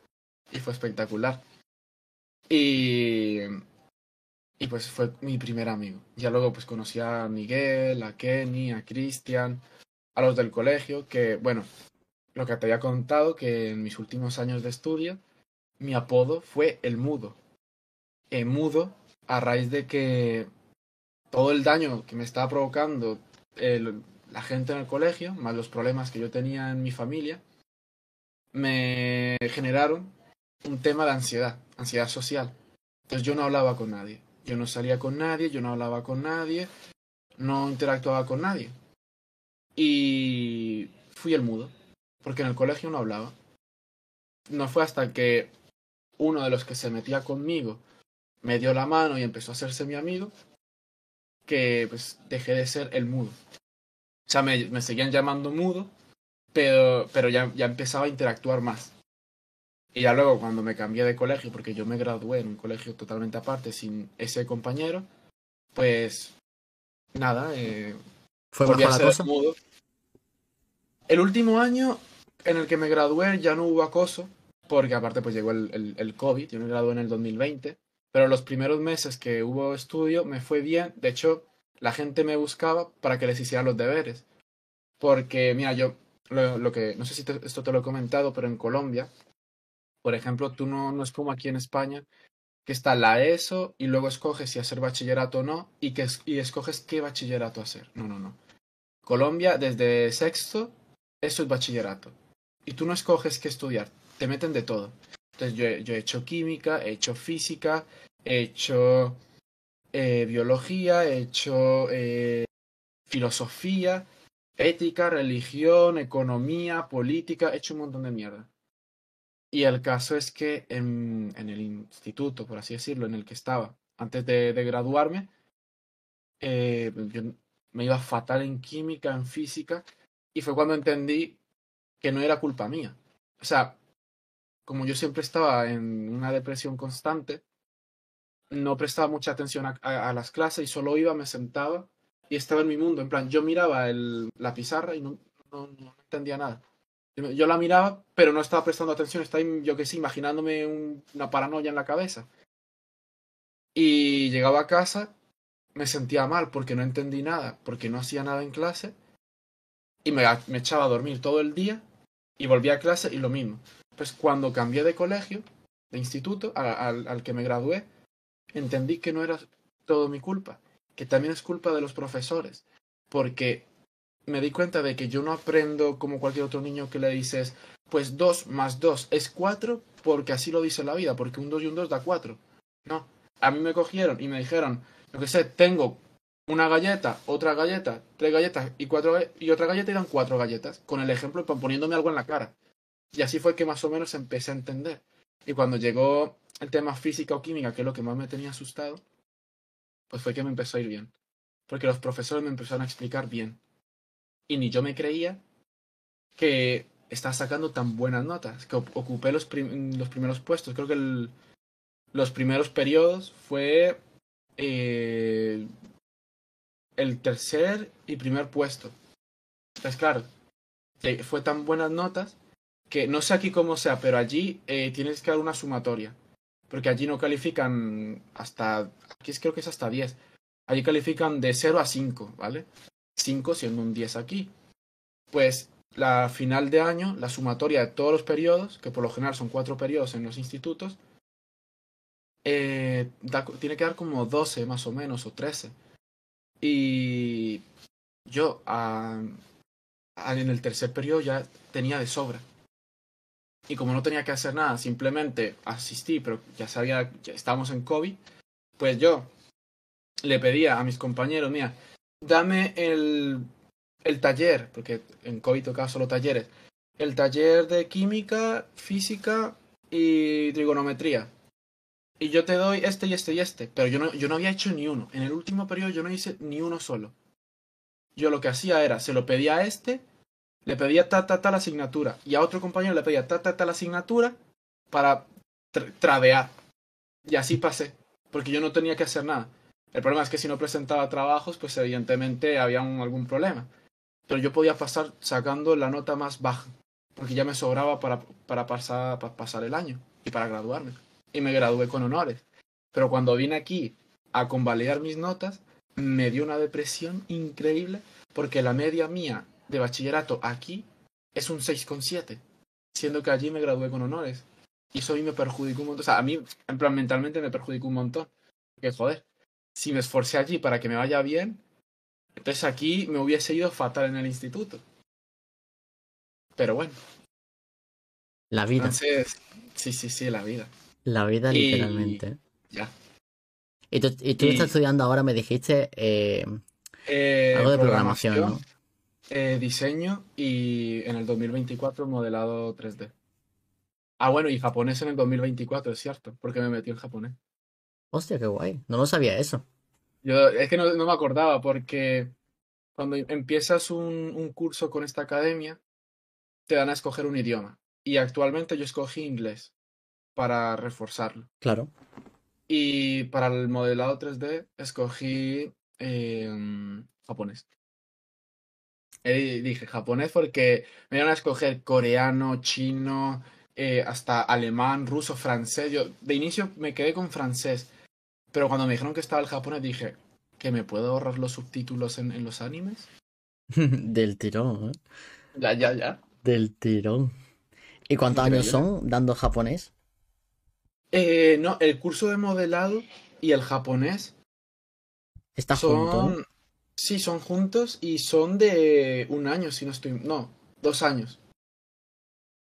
Y fue espectacular. Y, y pues fue mi primer amigo. Ya luego pues conocí a Miguel, a Kenny, a Cristian, a los del colegio, que bueno, lo que te había contado, que en mis últimos años de estudio, mi apodo fue el mudo. El mudo a raíz de que todo el daño que me estaba provocando la gente en el colegio, más los problemas que yo tenía en mi familia, me generaron un tema de ansiedad, ansiedad social. Entonces yo no hablaba con nadie. Yo no salía con nadie, yo no hablaba con nadie, no interactuaba con nadie. Y fui el mudo, porque en el colegio no hablaba. No fue hasta que uno de los que se metía conmigo me dio la mano y empezó a hacerse mi amigo, que pues dejé de ser el mudo. O sea, me, me seguían llamando mudo, pero, pero ya, ya empezaba a interactuar más. Y ya luego cuando me cambié de colegio, porque yo me gradué en un colegio totalmente aparte, sin ese compañero, pues nada, eh, Fue volví a ser cosa. mudo. El último año en el que me gradué ya no hubo acoso, porque aparte pues llegó el, el, el COVID, yo me gradué en el 2020, pero los primeros meses que hubo estudio me fue bien, de hecho la gente me buscaba para que les hiciera los deberes, porque mira, yo lo, lo que, no sé si esto te lo he comentado, pero en Colombia, por ejemplo, tú no, no es como aquí en España, que está la ESO y luego escoges si hacer bachillerato o no y, que, y escoges qué bachillerato hacer. No, no, no. Colombia, desde sexto, eso es bachillerato. Y tú no escoges qué estudiar, te meten de todo. Entonces yo, he- hecho química, he hecho física, he hecho eh, biología, he hecho eh, filosofía, ética, religión, economía, política, he hecho un montón de mierda. Y el caso es que en, en el instituto, por así decirlo, en el que estaba antes de, de graduarme, eh, yo me iba fatal en química, en física, y fue cuando entendí que no era culpa mía. O sea, como yo siempre estaba en una depresión constante, no prestaba mucha atención a, las clases y solo iba, me sentaba y estaba en mi mundo. En plan, yo miraba el, la pizarra y no, entendía nada. Yo la miraba, pero no estaba prestando atención, estaba, yo qué sé, imaginándome un- una paranoia en la cabeza. Y llegaba a casa, me sentía mal porque no entendí nada, porque no hacía nada en clase, y me echaba a dormir todo el día, y volvía a clase y lo mismo. Pues cuando cambié de colegio, de instituto, al, al que me gradué, entendí que no era todo mi culpa, que también es culpa de los profesores, porque me di cuenta de que yo no aprendo como cualquier otro niño que le dices, pues 2 más 2 es 4 porque así lo dice la vida, porque un 2 y un 2 da 4. No, a mí me cogieron y me dijeron, lo que sé, tengo una galleta, otra galleta, tres galletas y cuatro y otra galleta y dan cuatro galletas, con el ejemplo poniéndome algo en la cara. Y así fue que más o menos empecé a entender. Y cuando llegó el tema física o química, que es lo que más me tenía asustado, pues fue que me empezó a ir bien. Porque los profesores me empezaron a explicar bien. Y ni yo me creía que estaba sacando tan buenas notas, que ocupé los, prim- los primeros puestos. Creo que el- los primeros periodos fue eh, el tercer y primer puesto. Pues claro, que fue tan buenas notas que no sé aquí cómo sea, pero allí eh, tienes que dar una sumatoria. Porque allí no califican hasta. Aquí creo que es hasta 10. Allí califican de 0 a 5, ¿vale? 5 siendo un 10 aquí. Pues la final de año, la sumatoria de todos los periodos, que por lo general son cuatro periodos en los institutos, eh, tiene que dar como 12 más o menos, o 13. Y yo ah, ah, en el tercer periodo ya tenía de sobra. Y como no tenía que hacer nada, simplemente asistí, pero ya sabía que estábamos en COVID, pues yo le pedía a mis compañeros, mira, dame el, el taller, porque en COVID tocaba solo talleres, el taller de química, física y trigonometría. Y yo te doy este y este y este, pero yo no, yo no había hecho ni uno. En el último periodo yo no hice ni uno solo. Yo lo que hacía era, se lo pedía a este, le pedía ta, ta, ta la asignatura, y a otro compañero le pedía ta, ta, ta la asignatura para tr- tradear. Y así pasé, porque yo no tenía que hacer nada. El problema es que si no presentaba trabajos, pues evidentemente había algún problema. Pero yo podía pasar sacando la nota más baja, porque ya me sobraba para, para, pasar, para pasar el año y para graduarme. Y me gradué con honores. Pero cuando vine aquí a convalidar mis notas, me dio una depresión increíble, porque la media mía de bachillerato aquí es un 6,7, siendo que allí me gradué con honores. Y eso a mí me perjudicó un montón. O sea, a mí, en plan, mentalmente me perjudicó un montón. Que joder, si me esforcé allí para que me vaya bien, Entonces aquí me hubiese ido fatal en el instituto. Pero bueno. La vida. Entonces, sí, sí, sí, la vida. La vida, Y- literalmente. Ya. Y tú, y tú y- estás estudiando ahora, me dijiste, eh, Eh, algo de programación, ¿no? Eh, diseño y en el 2024 modelado 3D. Ah, bueno, y japonés en el 2024, es cierto, porque me metí en japonés. Hostia, qué guay. No lo sabía eso. Yo es que no, no me acordaba porque cuando empiezas un, un curso con esta academia, te dan a escoger un idioma. Y actualmente yo escogí inglés para reforzarlo. Claro. Y para el modelado 3D escogí eh, japonés. Eh, dije japonés porque me iban a escoger coreano, chino, eh, hasta alemán, ruso, francés. Yo de inicio me quedé con francés, pero cuando me dijeron que estaba el japonés dije que me puedo ahorrar los subtítulos en, en los animes. <laughs> Del tirón, ¿eh? Ya, ya, ya. Del tirón. ¿Y cuántos años son dando japonés? Eh, no, el curso de modelado y el japonés Está junto. Son. Sí, son juntos y son de un año, si no estoy. No, dos años.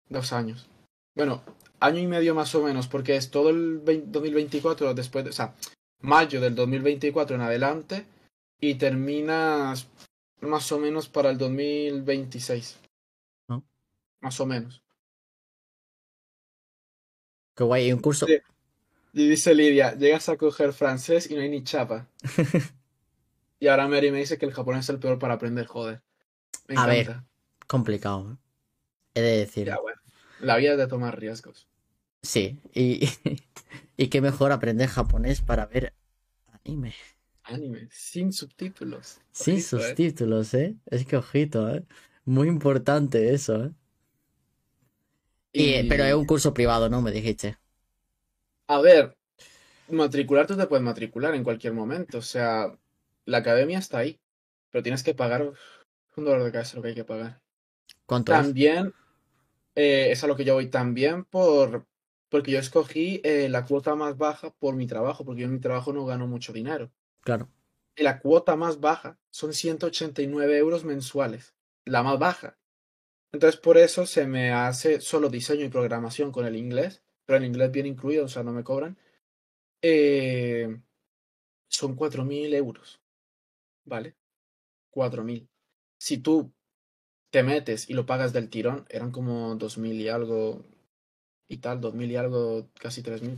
Dos años. Bueno, año y medio más o menos, porque es todo el 20 2024 después, de- o sea, mayo del 2024 en adelante y terminas más o menos para el 2026. ¿No? Más o menos. Qué guay. Un curso. Y dice Lidia, llegas a coger francés y no hay ni chapa. <laughs> y ahora Mary me dice que el japonés es el peor para aprender, joder. Me A ver. Complicado, ¿eh? He de decir. Ya, bueno. La vida es de tomar riesgos. Sí. Y, <laughs> y qué mejor aprender japonés para ver anime. Anime, sin subtítulos. Sin Ojito, ¿eh? subtítulos, ¿eh? Es que ojito, ¿eh? Muy importante eso, ¿eh? Y, Y- Pero es un curso privado, ¿no? Me dijiste. A ver, matricular tú te puedes matricular en cualquier momento. O sea, la academia está ahí. Pero tienes que pagar un dolor de cabeza lo que hay que pagar. ¿Cuánto es? También, eh, es a lo que yo voy también por... Porque yo escogí eh, la cuota más baja por mi trabajo, porque yo en mi trabajo no gano mucho dinero. Claro. Y la cuota más baja son 189 euros mensuales. La más baja. Entonces, por eso se me hace solo diseño y programación con el inglés, pero el inglés bien incluido, o sea, no me cobran. Eh, son 4.000 euros. ¿Vale? 4.000. Si tú te metes y lo pagas del tirón, eran como 2.000 y algo y tal, 2.000 y algo, casi 3.000.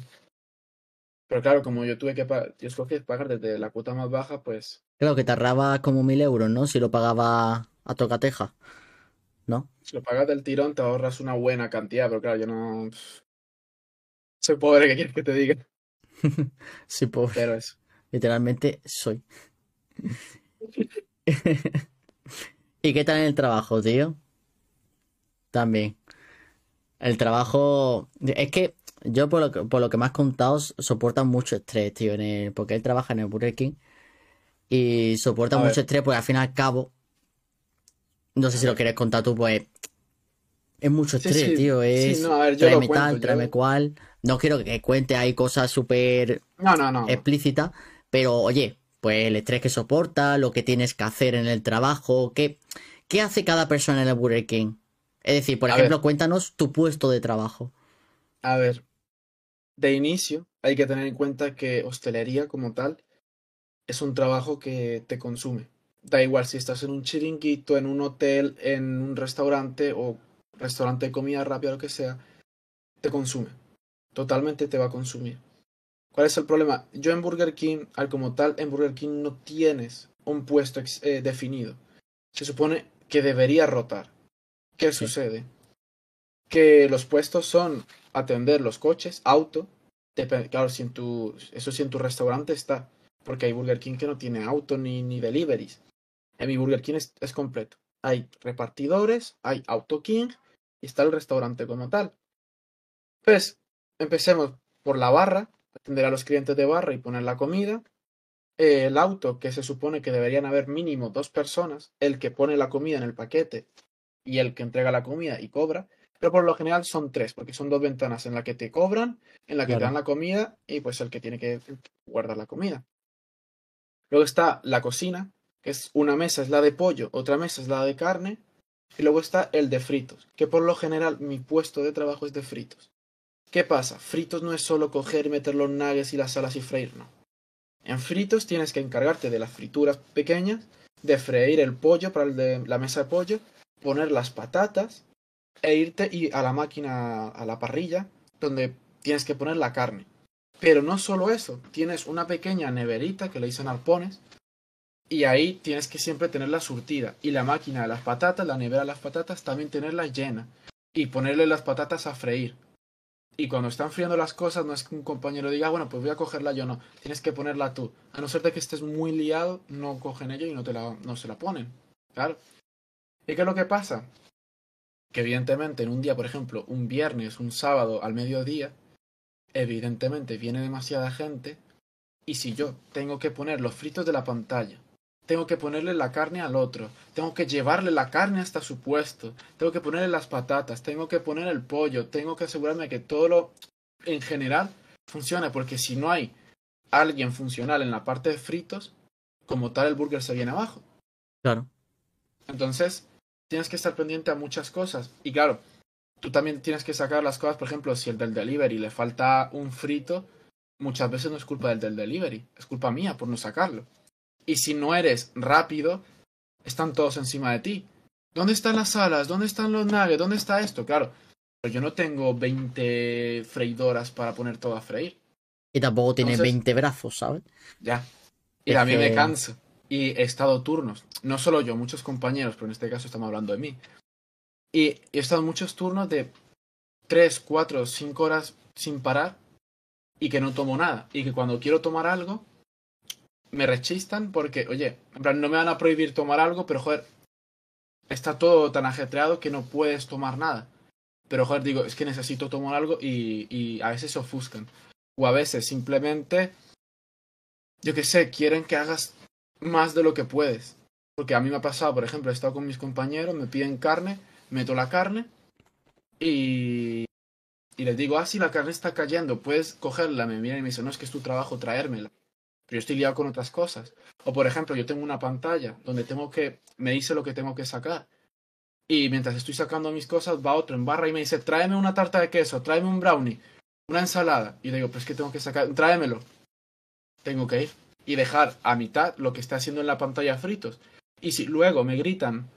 Pero claro, como yo tuve que pagar, yo escogí pagar desde la cuota más baja, pues Creo que te ahorraba como mil euros, ¿no? Si lo pagaba a tocateja. ¿No? Si lo pagas del tirón, te ahorras una buena cantidad, pero claro, yo no. Soy pobre, ¿qué quieres que te diga? <laughs> Sí, pobre. Pero eso. Literalmente soy. <laughs> ¿Y qué tal en el trabajo, tío? También. El trabajo. Es que yo, por lo que, por lo que me has contado, soporta mucho estrés, tío. en el- porque él trabaja en el Burger King. Y soporta A mucho estrés, porque al fin y al cabo. No sé si lo quieres contar tú, pues. Es mucho Sí, estrés, sí. tío. Sí, Es. no, a ver, yo tráeme cuento, tal, yo- tráeme cual. No quiero que cuente ahí cosas súper No, no, no. explícita, pero oye, pues el estrés que soporta, lo que tienes que hacer en el trabajo, ¿qué, qué hace cada persona en el Burger King? Es decir, por A ejemplo, ver. cuéntanos tu puesto de trabajo. A ver, de inicio hay que tener en cuenta que hostelería como tal es un trabajo que te consume. Da igual si estás en un chiringuito, en un hotel, en un restaurante o restaurante de comida rápida, lo que sea, te consume. Totalmente te va a consumir. ¿Cuál es el problema? Yo en Burger King, al como tal, en Burger King no tienes un puesto eh, definido. Se supone que debería rotar. ¿Qué Sí. sucede? Que los puestos son atender los coches, auto. Claro, si en tu, eso sí en tu restaurante está. Porque hay Burger King que no tiene auto ni, ni deliveries. En mi Burger King es, es completo. Hay repartidores, hay Auto King y está el restaurante como tal. Pues empecemos por la barra, atender a los clientes de barra y poner la comida. Eh, el auto, que se supone que deberían haber mínimo dos personas, el que pone la comida en el paquete y el que entrega la comida y cobra. Pero por lo general son tres, porque son dos ventanas en la que te cobran, en la que te dan la comida y pues el que tiene que guardar la comida. Luego está la cocina, que es una mesa es la de pollo, otra mesa es la de carne, y luego está el de fritos, que por lo general mi puesto de trabajo es de fritos. ¿Qué pasa? Fritos no es solo coger y meter los nuggets y las salas y freír, no. En fritos tienes que encargarte de las frituras pequeñas, de freír el pollo para el de la mesa de pollo, poner las patatas e irte y a la máquina, a la parrilla, donde tienes que poner la carne. Pero no solo eso, tienes una pequeña neverita que le dicen arpones, y ahí tienes que siempre tenerla surtida. Y la máquina de las patatas, la nevera de las patatas, también tenerla llena. Y ponerle las patatas a freír. Y cuando están friendo las cosas, no es que un compañero diga, ah, bueno, pues voy a cogerla yo, no. Tienes que ponerla tú. A no ser de que estés muy liado, no cogen ellos y no, te la, no se la ponen. Claro. ¿Y qué es lo que pasa? Que evidentemente en un día, por ejemplo, un viernes, un sábado al mediodía, evidentemente viene demasiada gente. Y si yo tengo que poner los fritos de la pantalla, tengo que ponerle la carne al otro, tengo que llevarle la carne hasta su puesto, tengo que ponerle las patatas, tengo que poner el pollo, tengo que asegurarme que todo lo en general funcione, porque si no hay alguien funcional en la parte de fritos, como tal el burger se viene abajo. Claro. Entonces, tienes que estar pendiente a muchas cosas. Y claro, tú también tienes que sacar las cosas, por ejemplo, si el del delivery le falta un frito, muchas veces no es culpa del del delivery, es culpa mía por no sacarlo. Y si no eres rápido, están todos encima de ti. ¿Dónde están las alas? ¿Dónde están los nuggets? ¿Dónde está esto? Claro, pero yo no tengo 20 freidoras para poner todo a freír. Y tampoco tiene Entonces- 20 brazos, ¿sabes? Ya. Y Es a mí me canso. Y he estado turnos. No solo yo, muchos compañeros, pero en este caso estamos hablando de mí. Y he estado muchos turnos de 3, 4, 5 horas sin parar y que no tomo nada. Y que cuando quiero tomar algo, me rechistan porque, oye, en plan, no me van a prohibir tomar algo, pero joder, está todo tan ajetreado que no puedes tomar nada. Pero joder, digo, es que necesito tomar algo y, a veces se ofuscan. O a veces simplemente, yo qué sé, quieren que hagas más de lo que puedes. Porque a mí me ha pasado, por ejemplo, he estado con mis compañeros, me piden carne, meto la carne y, y les digo, ah, si la carne está cayendo, puedes cogerla. Me miran y me dicen, no, es que es tu trabajo traérmela. Pero yo estoy liado con otras cosas. O por ejemplo, yo tengo una pantalla donde tengo que, me dice lo que tengo que sacar. Y mientras estoy sacando mis cosas, va otro en barra y me dice, tráeme una tarta de queso, tráeme un brownie, una ensalada. Y digo, pues que tengo que sacar, tráemelo. Tengo que ir y dejar a mitad lo que está haciendo en la pantalla fritos. Y si luego me gritan,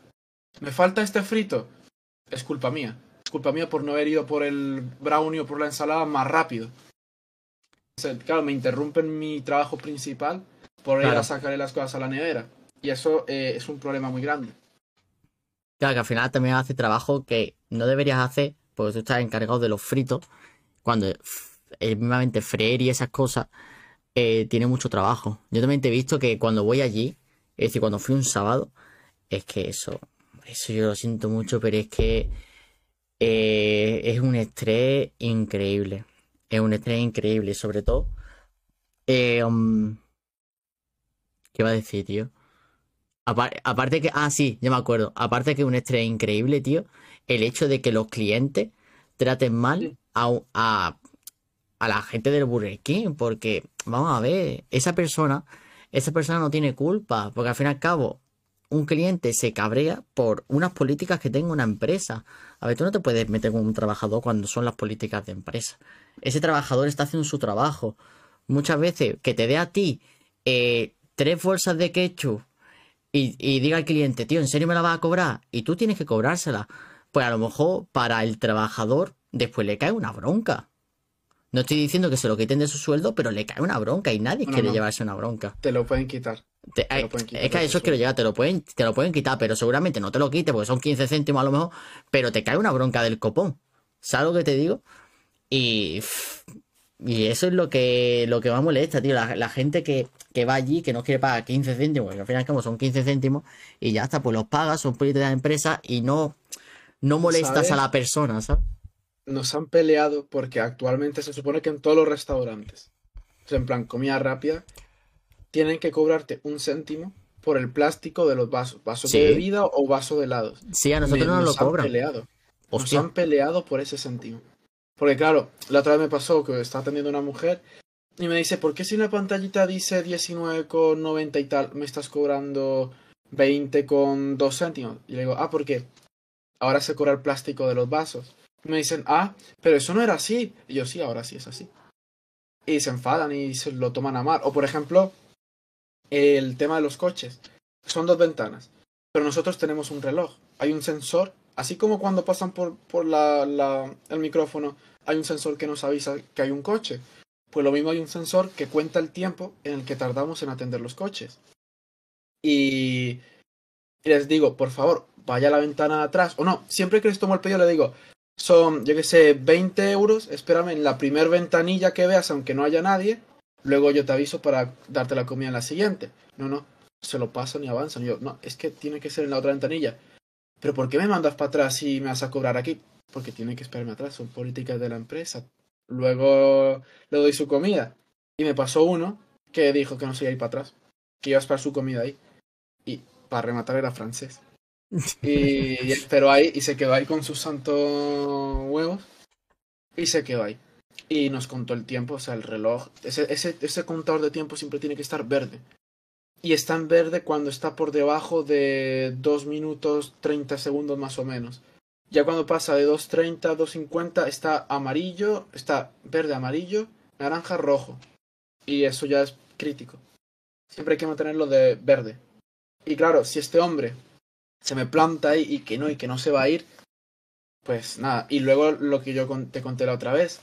me falta este frito, es culpa mía. Es culpa mía por no haber ido por el brownie o por la ensalada más rápido. Claro, me interrumpen mi trabajo principal por ir a sacarle las cosas a la nevera. Y eso eh, es un problema muy grande. Claro, que al final también hace trabajo que no deberías hacer, porque tú estás encargado de los fritos, cuando f- eh, mismamente freír y esas cosas eh, tiene mucho trabajo. Yo también te he visto que cuando voy allí, es decir, cuando fui un sábado, es que eso, eso yo lo siento mucho, pero es que es un estrés increíble. Es un estrés increíble, sobre todo. eh, um, ¿qué va a decir, tío? Apar- aparte que, ah, sí, ya me acuerdo. Aparte que un estrés increíble, tío, el hecho de que los clientes traten mal a, a, a la gente del Burger King, porque, vamos a ver, esa persona, esa persona no tiene culpa, porque al fin y al cabo, un cliente se cabrea por unas políticas que tenga una empresa. A ver, tú no te puedes meter con un trabajador cuando son las políticas de empresa. Ese trabajador está haciendo su trabajo. Muchas veces que te dé a ti eh, tres bolsas de ketchup y, y diga al cliente, tío, ¿en serio me la vas a cobrar? Y tú tienes que cobrársela. Pues a lo mejor para el trabajador después le cae una bronca. No estoy diciendo que se lo quiten de su sueldo, pero le cae una bronca y nadie No, quiere no. llevarse una bronca. Te lo pueden quitar. Te- Te lo eh, pueden quitar es que a eso quiero llegar, te lo pueden, te lo pueden quitar, pero seguramente no te lo quite porque son 15 céntimos a lo mejor, pero te cae una bronca del copón. ¿Sabes lo que te digo? Y, y eso es lo que, lo que más molesta, tío. La, la gente que, que va allí, que no quiere pagar 15 céntimos, que al final como son 15 céntimos, y ya está, pues los pagas, son políticas de la empresa y no, no molestas ¿Sabes? a la persona, ¿sabes? Nos han peleado porque actualmente se supone que en todos los restaurantes, o sea, en plan comida rápida, tienen que cobrarte un céntimo por el plástico de los vasos, vasos Sí. de bebida o vaso de helados. Sí, a nosotros Me- no nos lo han cobran. peleado. Nos han peleado por ese céntimo. Porque claro, la otra vez me pasó que estaba atendiendo una mujer Y me dice, ¿por qué si la pantallita dice 19,90 y tal, me estás cobrando 20,2 céntimos? Y le digo, ah, ¿por qué? Ahora se cobra el plástico de los vasos. Me dicen, ah, pero eso no era así. Y yo, sí, ahora sí es así. Y se enfadan y se lo toman a mal. O por ejemplo, el tema de los coches. Son dos ventanas. Pero nosotros tenemos un reloj. Hay un sensor. Así como cuando pasan por, por la, la, el micrófono, hay un sensor que nos avisa que hay un coche. Pues lo mismo hay un sensor que cuenta el tiempo en el que tardamos en atender los coches. Y, les digo, por favor, vaya a la ventana de atrás. O no, siempre que les tomo el pedido le digo, son, yo que sé, 20 euros, espérame en la primer ventanilla que veas, aunque no haya nadie, luego yo te aviso para darte la comida en la siguiente. No, no, se lo pasan y avanzan. yo, no, es que tiene que ser en la otra ventanilla. Pero ¿por qué me mandas para atrás y me vas a cobrar aquí? Porque tiene que esperarme atrás, son políticas de la empresa. Luego le doy su comida. Y me pasó uno que dijo que no se iba a ir para atrás, que iba a esperar su comida ahí. Y para rematar era francés. Y pero ahí y se quedó ahí con sus santos huevos. Y se quedó ahí. Y nos contó el tiempo, o sea, el reloj. Ese, ese, ese contador de tiempo siempre tiene que estar verde. Y está en verde cuando está por debajo de 2 minutos 30 segundos más o menos. Ya cuando pasa de 2.30 a 2.50 está amarillo, está verde, amarillo, naranja, rojo. Y eso ya es crítico. Siempre hay que mantenerlo de verde. Y claro, si este hombre se me planta ahí y que no, y que no se va a ir, pues nada. Y luego lo que yo te conté la otra vez.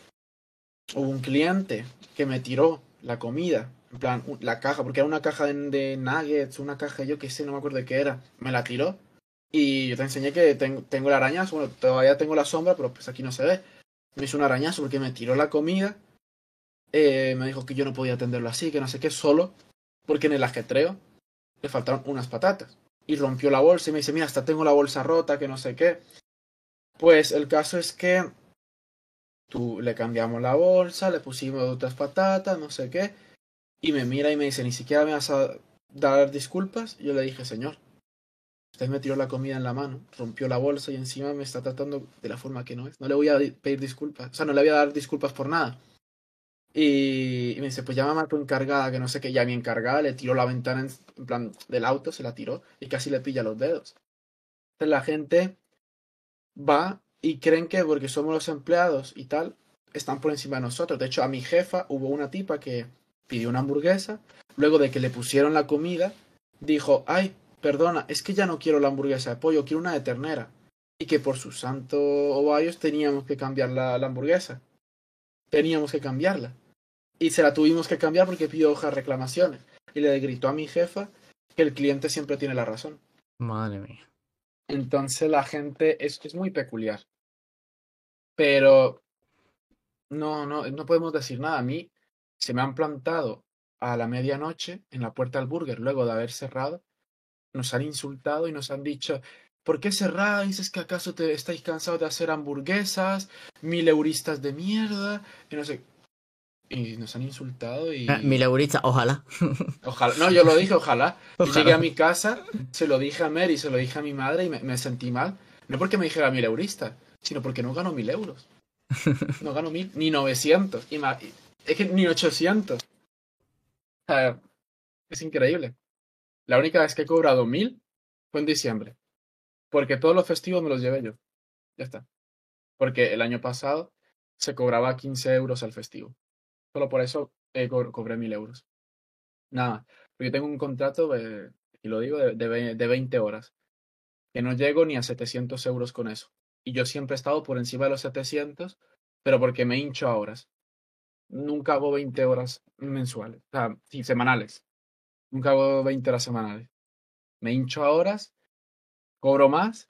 Hubo un cliente que me tiró la comida, en plan, la caja, porque era una caja de, nuggets, una caja, yo qué sé, no me acuerdo de qué era. Me la tiró y yo te enseñé que tengo, tengo el arañazo, bueno, todavía tengo la sombra, pero pues aquí no se ve. Me hizo un arañazo porque me tiró la comida. Eh, me dijo que yo no podía atenderlo así, que no sé qué, solo porque en el ajetreo le faltaron unas patatas. Y rompió la bolsa y me dice, mira, hasta tengo la bolsa rota, que no sé qué. Pues el caso es que tú le cambiamos la bolsa, le pusimos otras patatas, no sé qué. Y me mira y me dice, ni siquiera me vas a dar disculpas. Yo le dije, señor, Usted me tiró la comida en la mano, rompió la bolsa y encima me está tratando de la forma que no es. No le voy a pedir disculpas. O sea, no le voy a dar disculpas por nada. Y, me dice, pues llámame a tu encargada, que no sé qué. Ya mi encargada le tiró la ventana en, plan del auto, se la tiró y casi le pilla los dedos. La gente va y creen que porque somos los empleados y tal, están por encima de nosotros. De hecho, a mi jefa hubo una tipa que pidió una hamburguesa. Luego de que le pusieron la comida, dijo, ay, perdona, es que ya no quiero la hamburguesa de pollo, quiero una de ternera. Y que por sus santos ovarios teníamos que cambiar la, hamburguesa. Teníamos que cambiarla. Y se la tuvimos que cambiar porque pidió hojas reclamaciones. Y le gritó a mi jefa que el cliente siempre tiene la razón. Madre mía. Entonces la gente es, es muy peculiar. Pero no, no, no podemos decir nada. A mí se me han plantado a la medianoche en la puerta del burger luego de haber cerrado nos han insultado y nos han dicho, ¿por qué cerráis? ¿Es que acaso te estáis cansados de hacer hamburguesas? Mil euristas de mierda. Y no sé. Y nos han insultado y... Ah, mil euristas, ojalá. <laughs> Ojalá. No, yo lo dije, ojalá. llegué a mi casa, se lo dije a Mary, se lo dije a mi madre y me, sentí mal. No porque me dijera mil euristas, sino porque no gano mil euros. No gano mil, ni novecientos. Y es que ni ochocientos. es increíble. La única vez que he cobrado mil fue en diciembre. Porque todos los festivos me los llevé yo. Ya está. Porque el año pasado se cobraba 15 euros al festivo. Solo por eso eh, cobré mil euros. Nada. Porque tengo un contrato, y lo digo, de, de 20 horas. Que no llego ni a 700 euros con eso. Y yo siempre he estado por encima de los 700, pero porque me hincho a horas. Nunca hago 20 horas mensuales, o sea, sí, semanales. Nunca hago 20 horas semanales. Me hincho a horas, cobro más,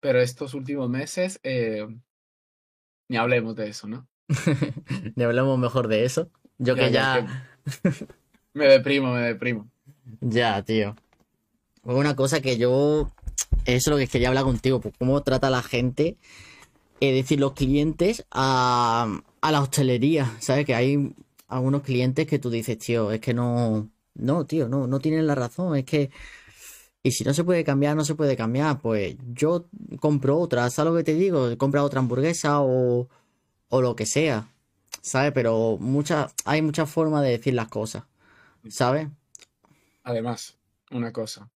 pero estos últimos meses eh, ni hablemos de eso, ¿no? <laughs> ni hablemos mejor de eso. Yo que ya... me deprimo, me deprimo. Ya, tío. Una cosa que yo... Eso es lo que quería hablar contigo, pues cómo trata la gente, es decir, los clientes a, a la hostelería, ¿sabes? Que hay algunos clientes que tú dices, tío, es que no no, tío, no, no tienen la razón. Es que. Y si no se puede cambiar, no se puede cambiar. Pues yo compro otra, ¿sabes lo que te digo? Compra otra hamburguesa o, o lo que sea. ¿sabes? Pero hay muchas formas de decir las cosas, ¿sabes? Además, una cosa,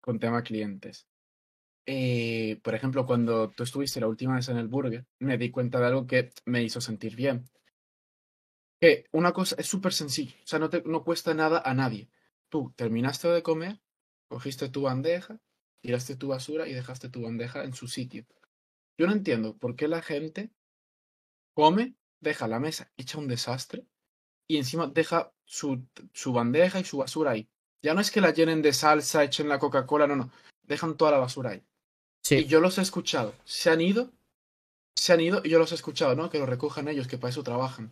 con tema clientes. Eh, por ejemplo, cuando tú estuviste la última vez en el burger, me di cuenta de algo que me hizo sentir bien. Que una cosa es súper sencillo, o sea, no, te, no cuesta nada a nadie. Tú terminaste de comer, cogiste tu bandeja, tiraste tu basura y dejaste tu bandeja en su sitio. Yo no entiendo por qué la gente come, deja la mesa, echa un desastre y encima deja su, su bandeja y su basura ahí. Ya no es que la llenen de salsa, echen la Coca-Cola, no, no. Dejan toda la basura ahí. Sí. Y yo los he escuchado. Se han ido, se han ido y yo los he escuchado, ¿no? Que lo recojan ellos, que para eso trabajan.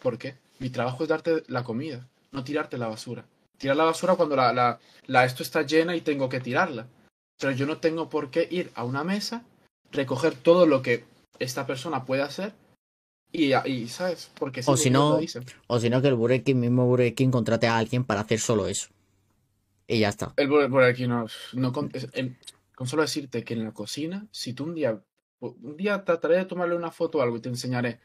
¿Por qué? Mi trabajo es darte la comida, no tirarte la basura. Tirar la basura cuando la, la, la esto está llena y tengo que tirarla. Pero yo no tengo por qué ir a una mesa, recoger todo lo que esta persona puede hacer y, y ¿sabes? Porque O si no, o si no que el Burger King, mismo Burger contrate a alguien para hacer solo eso. Y ya está. El Burger no, no con, solo decirte que en la cocina, si tú un día, un día trataré de tomarle una foto o algo y te enseñaré,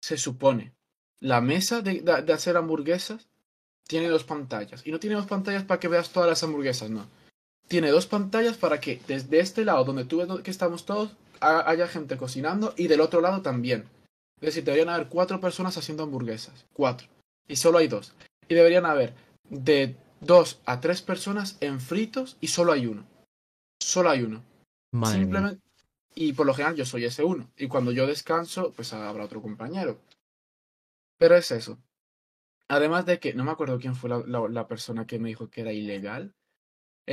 se supone, la mesa de, de- de hacer hamburguesas tiene dos pantallas. Y no tiene dos pantallas para que veas todas las hamburguesas, no. Tiene dos pantallas para que desde este lado, donde tú ves que estamos todos, ha- haya gente cocinando y del otro lado también. Es decir, deberían haber cuatro personas haciendo hamburguesas. Cuatro. Y solo hay dos. Y deberían haber de dos a tres personas en fritos y solo hay uno. Solo hay uno. Madre mía. Simplemente. Y por lo general yo soy ese uno. Y cuando yo descanso, pues habrá otro compañero. Pero es eso. Además de que, no me acuerdo quién fue la, la- la persona que me dijo que era ilegal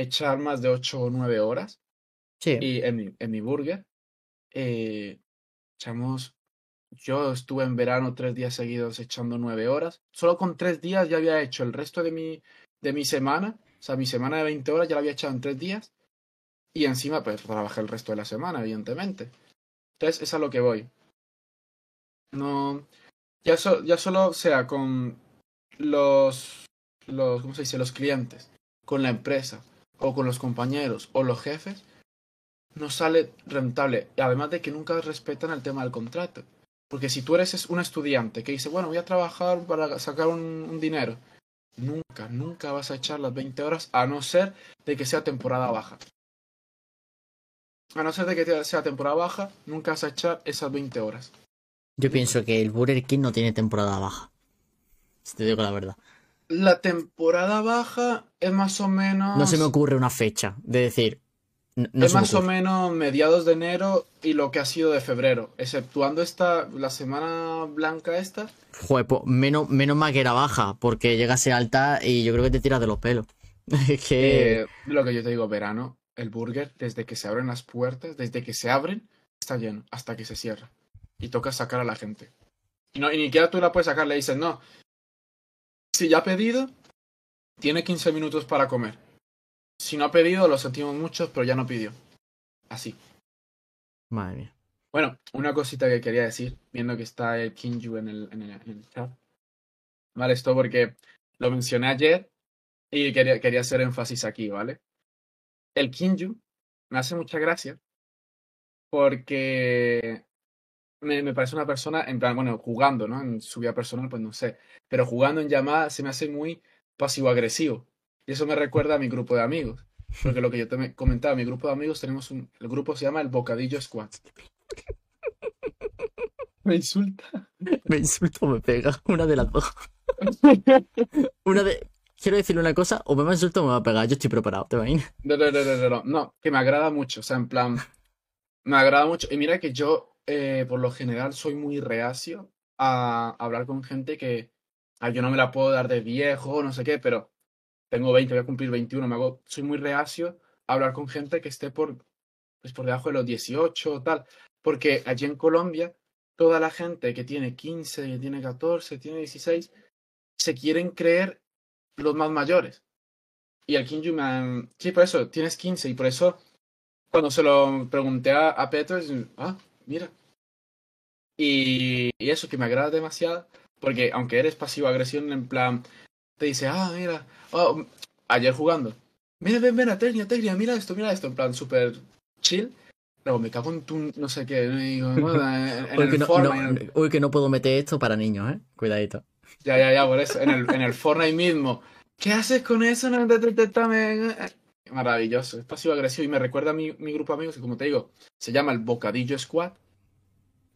echar más de ocho o nueve horas Sí. y en mi, en mi burger. Eh, echamos. Yo estuve en verano tres días seguidos echando nueve horas. Solo con tres días ya había hecho el resto de mi, de mi semana. O sea, mi semana de 20 horas ya la había echado en tres días. Y encima, pues trabajé el resto de la semana, evidentemente. Entonces, es a lo que voy. No. Ya, so- ya solo sea con los, los. ¿Cómo se dice? Los clientes. Con la empresa. O con los compañeros. O los jefes no sale rentable. Además de que nunca respetan el tema del contrato. Porque si tú eres es- un estudiante que dice, bueno, voy a trabajar para sacar un, dinero, nunca, nunca vas a echar las 20 horas a no ser de que sea temporada baja. A no ser de que sea temporada baja, nunca vas a echar esas 20 horas. Yo pienso que el Burger King no tiene temporada baja. Si te digo la verdad. La temporada baja es más o menos... No se me ocurre una fecha de decir. No es me más o menos mediados de enero y lo que ha sido de febrero, exceptuando esta, la semana blanca esta, Joder, pues menos, menos mal que era baja, porque llega a ser alta y yo creo que te tiras de los pelos. <laughs> Es que. Eh, lo que yo te digo, verano, el burger, desde que se abren las puertas, desde que se abren, está lleno, hasta que se cierra. Y toca sacar a la gente. Y, no, y ni siquiera tú la puedes sacar, le dices, no. Si ya ha pedido, tiene 15 minutos para comer. Si no ha pedido, lo sentimos mucho, pero ya no pidió. Así. Madre mía. Bueno, una cosita que quería decir, viendo que está el Kinju en el, en el, en el chat. Vale, esto porque lo mencioné ayer y quería, quería hacer énfasis aquí, ¿vale? El Kinju me hace mucha gracia porque me, me parece una persona, en plan, bueno, jugando, ¿no? En su vida personal, pues no sé, pero jugando en llamada se me hace muy pasivo-agresivo. Y eso me recuerda a mi grupo de amigos. Porque lo que yo te me- comentaba, mi grupo de amigos tenemos un, el grupo se llama el Bocadillo Squad. Me insulta. Me insulto o me pega. <laughs> Una de las dos. Una de. Quiero decirle una cosa, o me va a insultar o me va a pegar. Yo estoy preparado, ¿te imaginas? No, no, no, no, no, no, no, que me agrada mucho, o sea, en plan, me agrada mucho. Y mira que yo, eh, por lo general, soy muy reacio a hablar con gente que ah, yo no me la puedo dar de viejo, no sé qué, pero tengo 20, voy a cumplir 21, me hago, soy muy reacio a hablar con gente que esté por, pues, por debajo de los 18 o tal, porque allí en Colombia, toda la gente que tiene 15, que tiene 14, tiene 16, se quieren creer los más mayores. Y me han- Sí, por eso, tienes 15 y por eso cuando se lo pregunté a, a Petro, ah, mira. Y, y eso que me agrada demasiado, porque aunque eres pasivo-agresión, en plan, te dice, ah, mira, oh, ayer jugando, mira, ven, ven, a Tecnia, Tecnia, mira esto, mira esto, en plan, súper chill, Luego me cago en tu no sé qué. digo, en, en Uy el que, no, Fortnite. no- uy, que no puedo meter esto para niños, ¿eh? Cuidadito. Ya, ya, ya, por eso. En el, en el Fortnite mismo. ¿Qué haces con eso? No te- te- te- te- me- Maravilloso. Es pasivo agresivo y me recuerda a mi, mi grupo de amigos que, como te digo, se llama el Bocadillo Squad.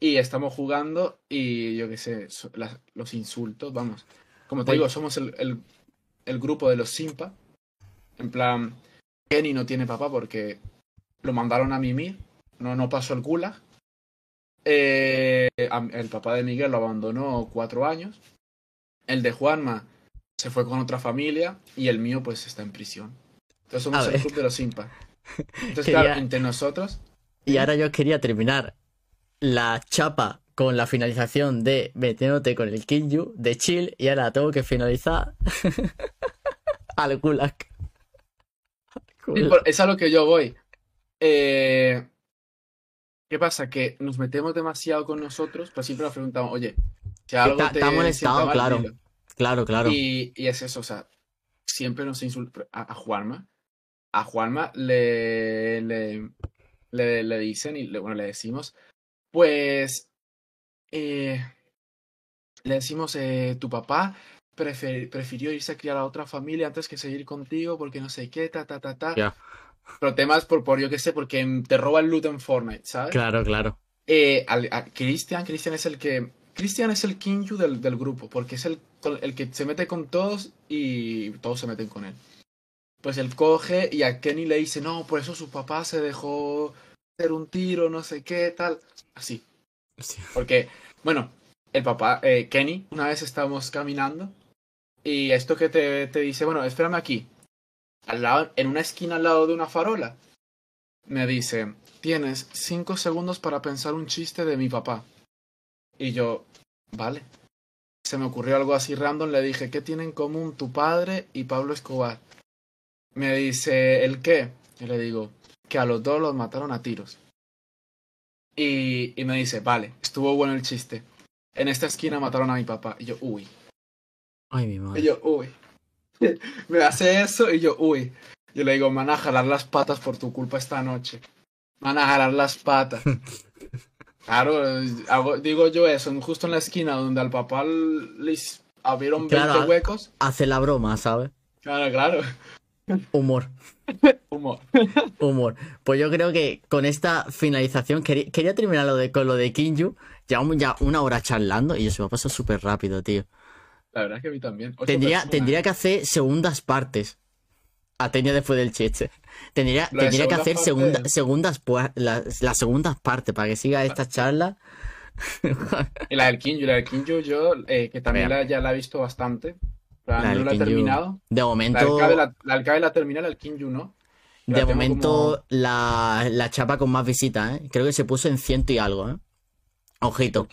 Y estamos jugando y yo qué sé, so- los insultos, vamos. Como te Oye. digo, somos el, el, el grupo de los Simpa. En plan, Kenny no tiene papá porque lo mandaron a mimir. No, no pasó el gulag. Eh, el papá de Miguel lo abandonó cuatro años. El de Juanma se fue con otra familia y el mío pues está en prisión. Entonces somos el club de los Simpa. Entonces, <laughs> Quería- claro, entre nosotros, Y ahora yo quería terminar la chapa con la finalización de metiéndote con el Kinju de chill y ahora tengo que finalizar <laughs> al gulag. es a lo que yo voy. Eh, ¿Qué pasa? Que nos metemos demasiado con nosotros, pues siempre nos preguntamos, oye, si algo está- te está molestado, claro. Claro, claro. Y, y es eso, o sea, siempre nos insulta a, a Juanma. A Juanma le, le, le, le dicen y le, bueno, le decimos, pues, eh, le decimos, eh, tu papá prefer- prefirió irse a criar a otra familia antes que seguir contigo porque no sé qué, ta, ta, ta, ta. Ya. Pero temas por, por, yo qué sé, porque te roba el loot en Fortnite, ¿sabes? Claro, claro. Eh, a Christian, Christian es el que. Christian es el Kinju del, del grupo, porque es el, el que se mete con todos y todos se meten con él. Pues él coge y a Kenny le dice, no, por eso su papá se dejó hacer un tiro, no sé qué, tal. Así. Sí. Porque, bueno, el papá, eh, Kenny, una vez estábamos caminando y esto que te, te dice, bueno, espérame aquí, al lado, en una esquina al lado de una farola, me dice, tienes cinco segundos para pensar un chiste de mi papá. Y yo, vale. Se me ocurrió algo así random, le dije, ¿qué tienen en común tu padre y Pablo Escobar? Me dice, ¿el qué? Y le digo, que a los dos los mataron a tiros. Y, y me dice, vale, estuvo bueno el chiste. En esta esquina mataron a mi papá. Y yo, uy. Ay, mi Y madre. yo, uy. <laughs> Me hace eso y yo, uy. Yo le digo, me van a jalar las patas por tu culpa esta noche. Me van a jalar las patas. <laughs> Claro, hago- digo yo eso, justo en la esquina donde al papá les abrieron 20 Claro. huecos. Hace la broma, ¿sabes? Claro, claro. Humor. Humor. Humor. Pues yo creo que con esta finalización quería, quería terminar lo de, con lo de Kinju. Llevamos ya una hora charlando y eso me ha pasado súper rápido, tío. La verdad es que a mí también. Ocho Tendría, personas. tendría que hacer segundas partes. Atenia después del chiste. Tendría, tendría que hacer segundas segunda- segundas las, las segundas partes para que siga esta charla. Y la del Kinju, la del Kinju yo, eh, que también la, ya la he visto bastante. La, La del no la he terminado. De momento, la, la, del Cabe la terminé, la Kinju no. La de momento como- la, la chapa con más visitas, ¿eh? Creo que se puso en ciento y algo, ¿eh? Ojito.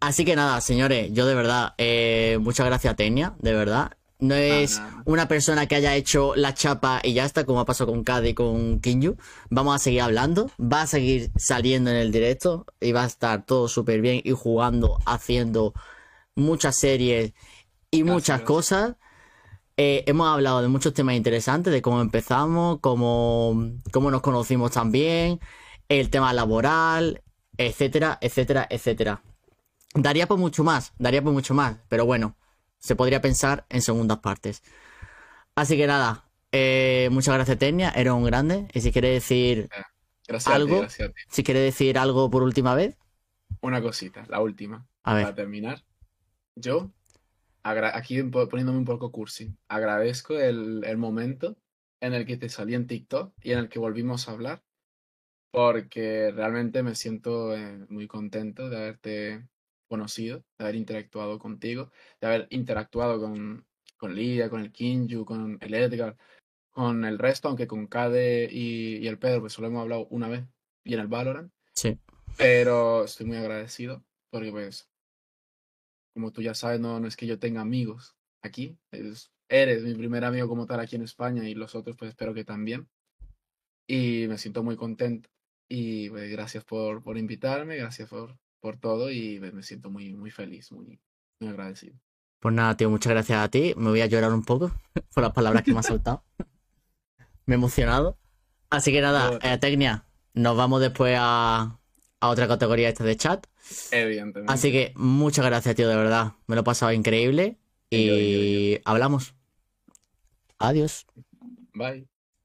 Así que nada, señores, yo de verdad, eh, muchas gracias a Tenia, de verdad. No es una persona que haya hecho la chapa y ya está, como ha pasado con Cade y con Kinju. Vamos a seguir hablando, va a seguir saliendo en el directo y va a estar todo súper bien y jugando, haciendo muchas series y muchas cosas. Eh, hemos hablado de muchos temas interesantes, de cómo empezamos, cómo, cómo nos conocimos también, el tema laboral, etcétera, etcétera, etcétera. Daría por mucho más, daría por mucho más, pero bueno, se podría pensar en segundas partes. Así que nada, eh, muchas gracias Tenia, eres un grande. Y si quieres decir, Gracias a ti, ¿Algo? gracias a ti. si quieres decir algo por última vez, Una cosita, la última. a ver, Para terminar, yo, aquí poniéndome un poco cursi, agradezco el, el momento en el que te salí en TikTok y en el que volvimos a hablar, porque realmente me siento eh, muy contento de haberte conocido, de haber interactuado contigo, de haber interactuado con, con Lidia, con el Kinju, con el Edgar, con el resto, aunque con Kade y, y el Pedro, pues solo hemos hablado una vez, y en el Valorant. sí, Pero estoy muy agradecido porque pues, como tú ya sabes, no, no es que yo tenga amigos aquí. es- eres mi primer amigo como tal aquí en España y los otros pues espero que también. Y me siento muy contento. Y pues, gracias por, por invitarme, gracias por, por todo y pues, me siento muy, muy feliz, muy, muy agradecido. pues nada, tío, muchas gracias a ti. Me voy a llorar un poco <laughs> por las palabras que me has soltado. me he emocionado. Así que nada, eh, Tecnia, nos vamos después a, a otra categoría esta de chat. Evidentemente. Así que muchas gracias, tío, de verdad. Me lo he pasado increíble. Y yo, yo, hablamos. Adiós. Bye.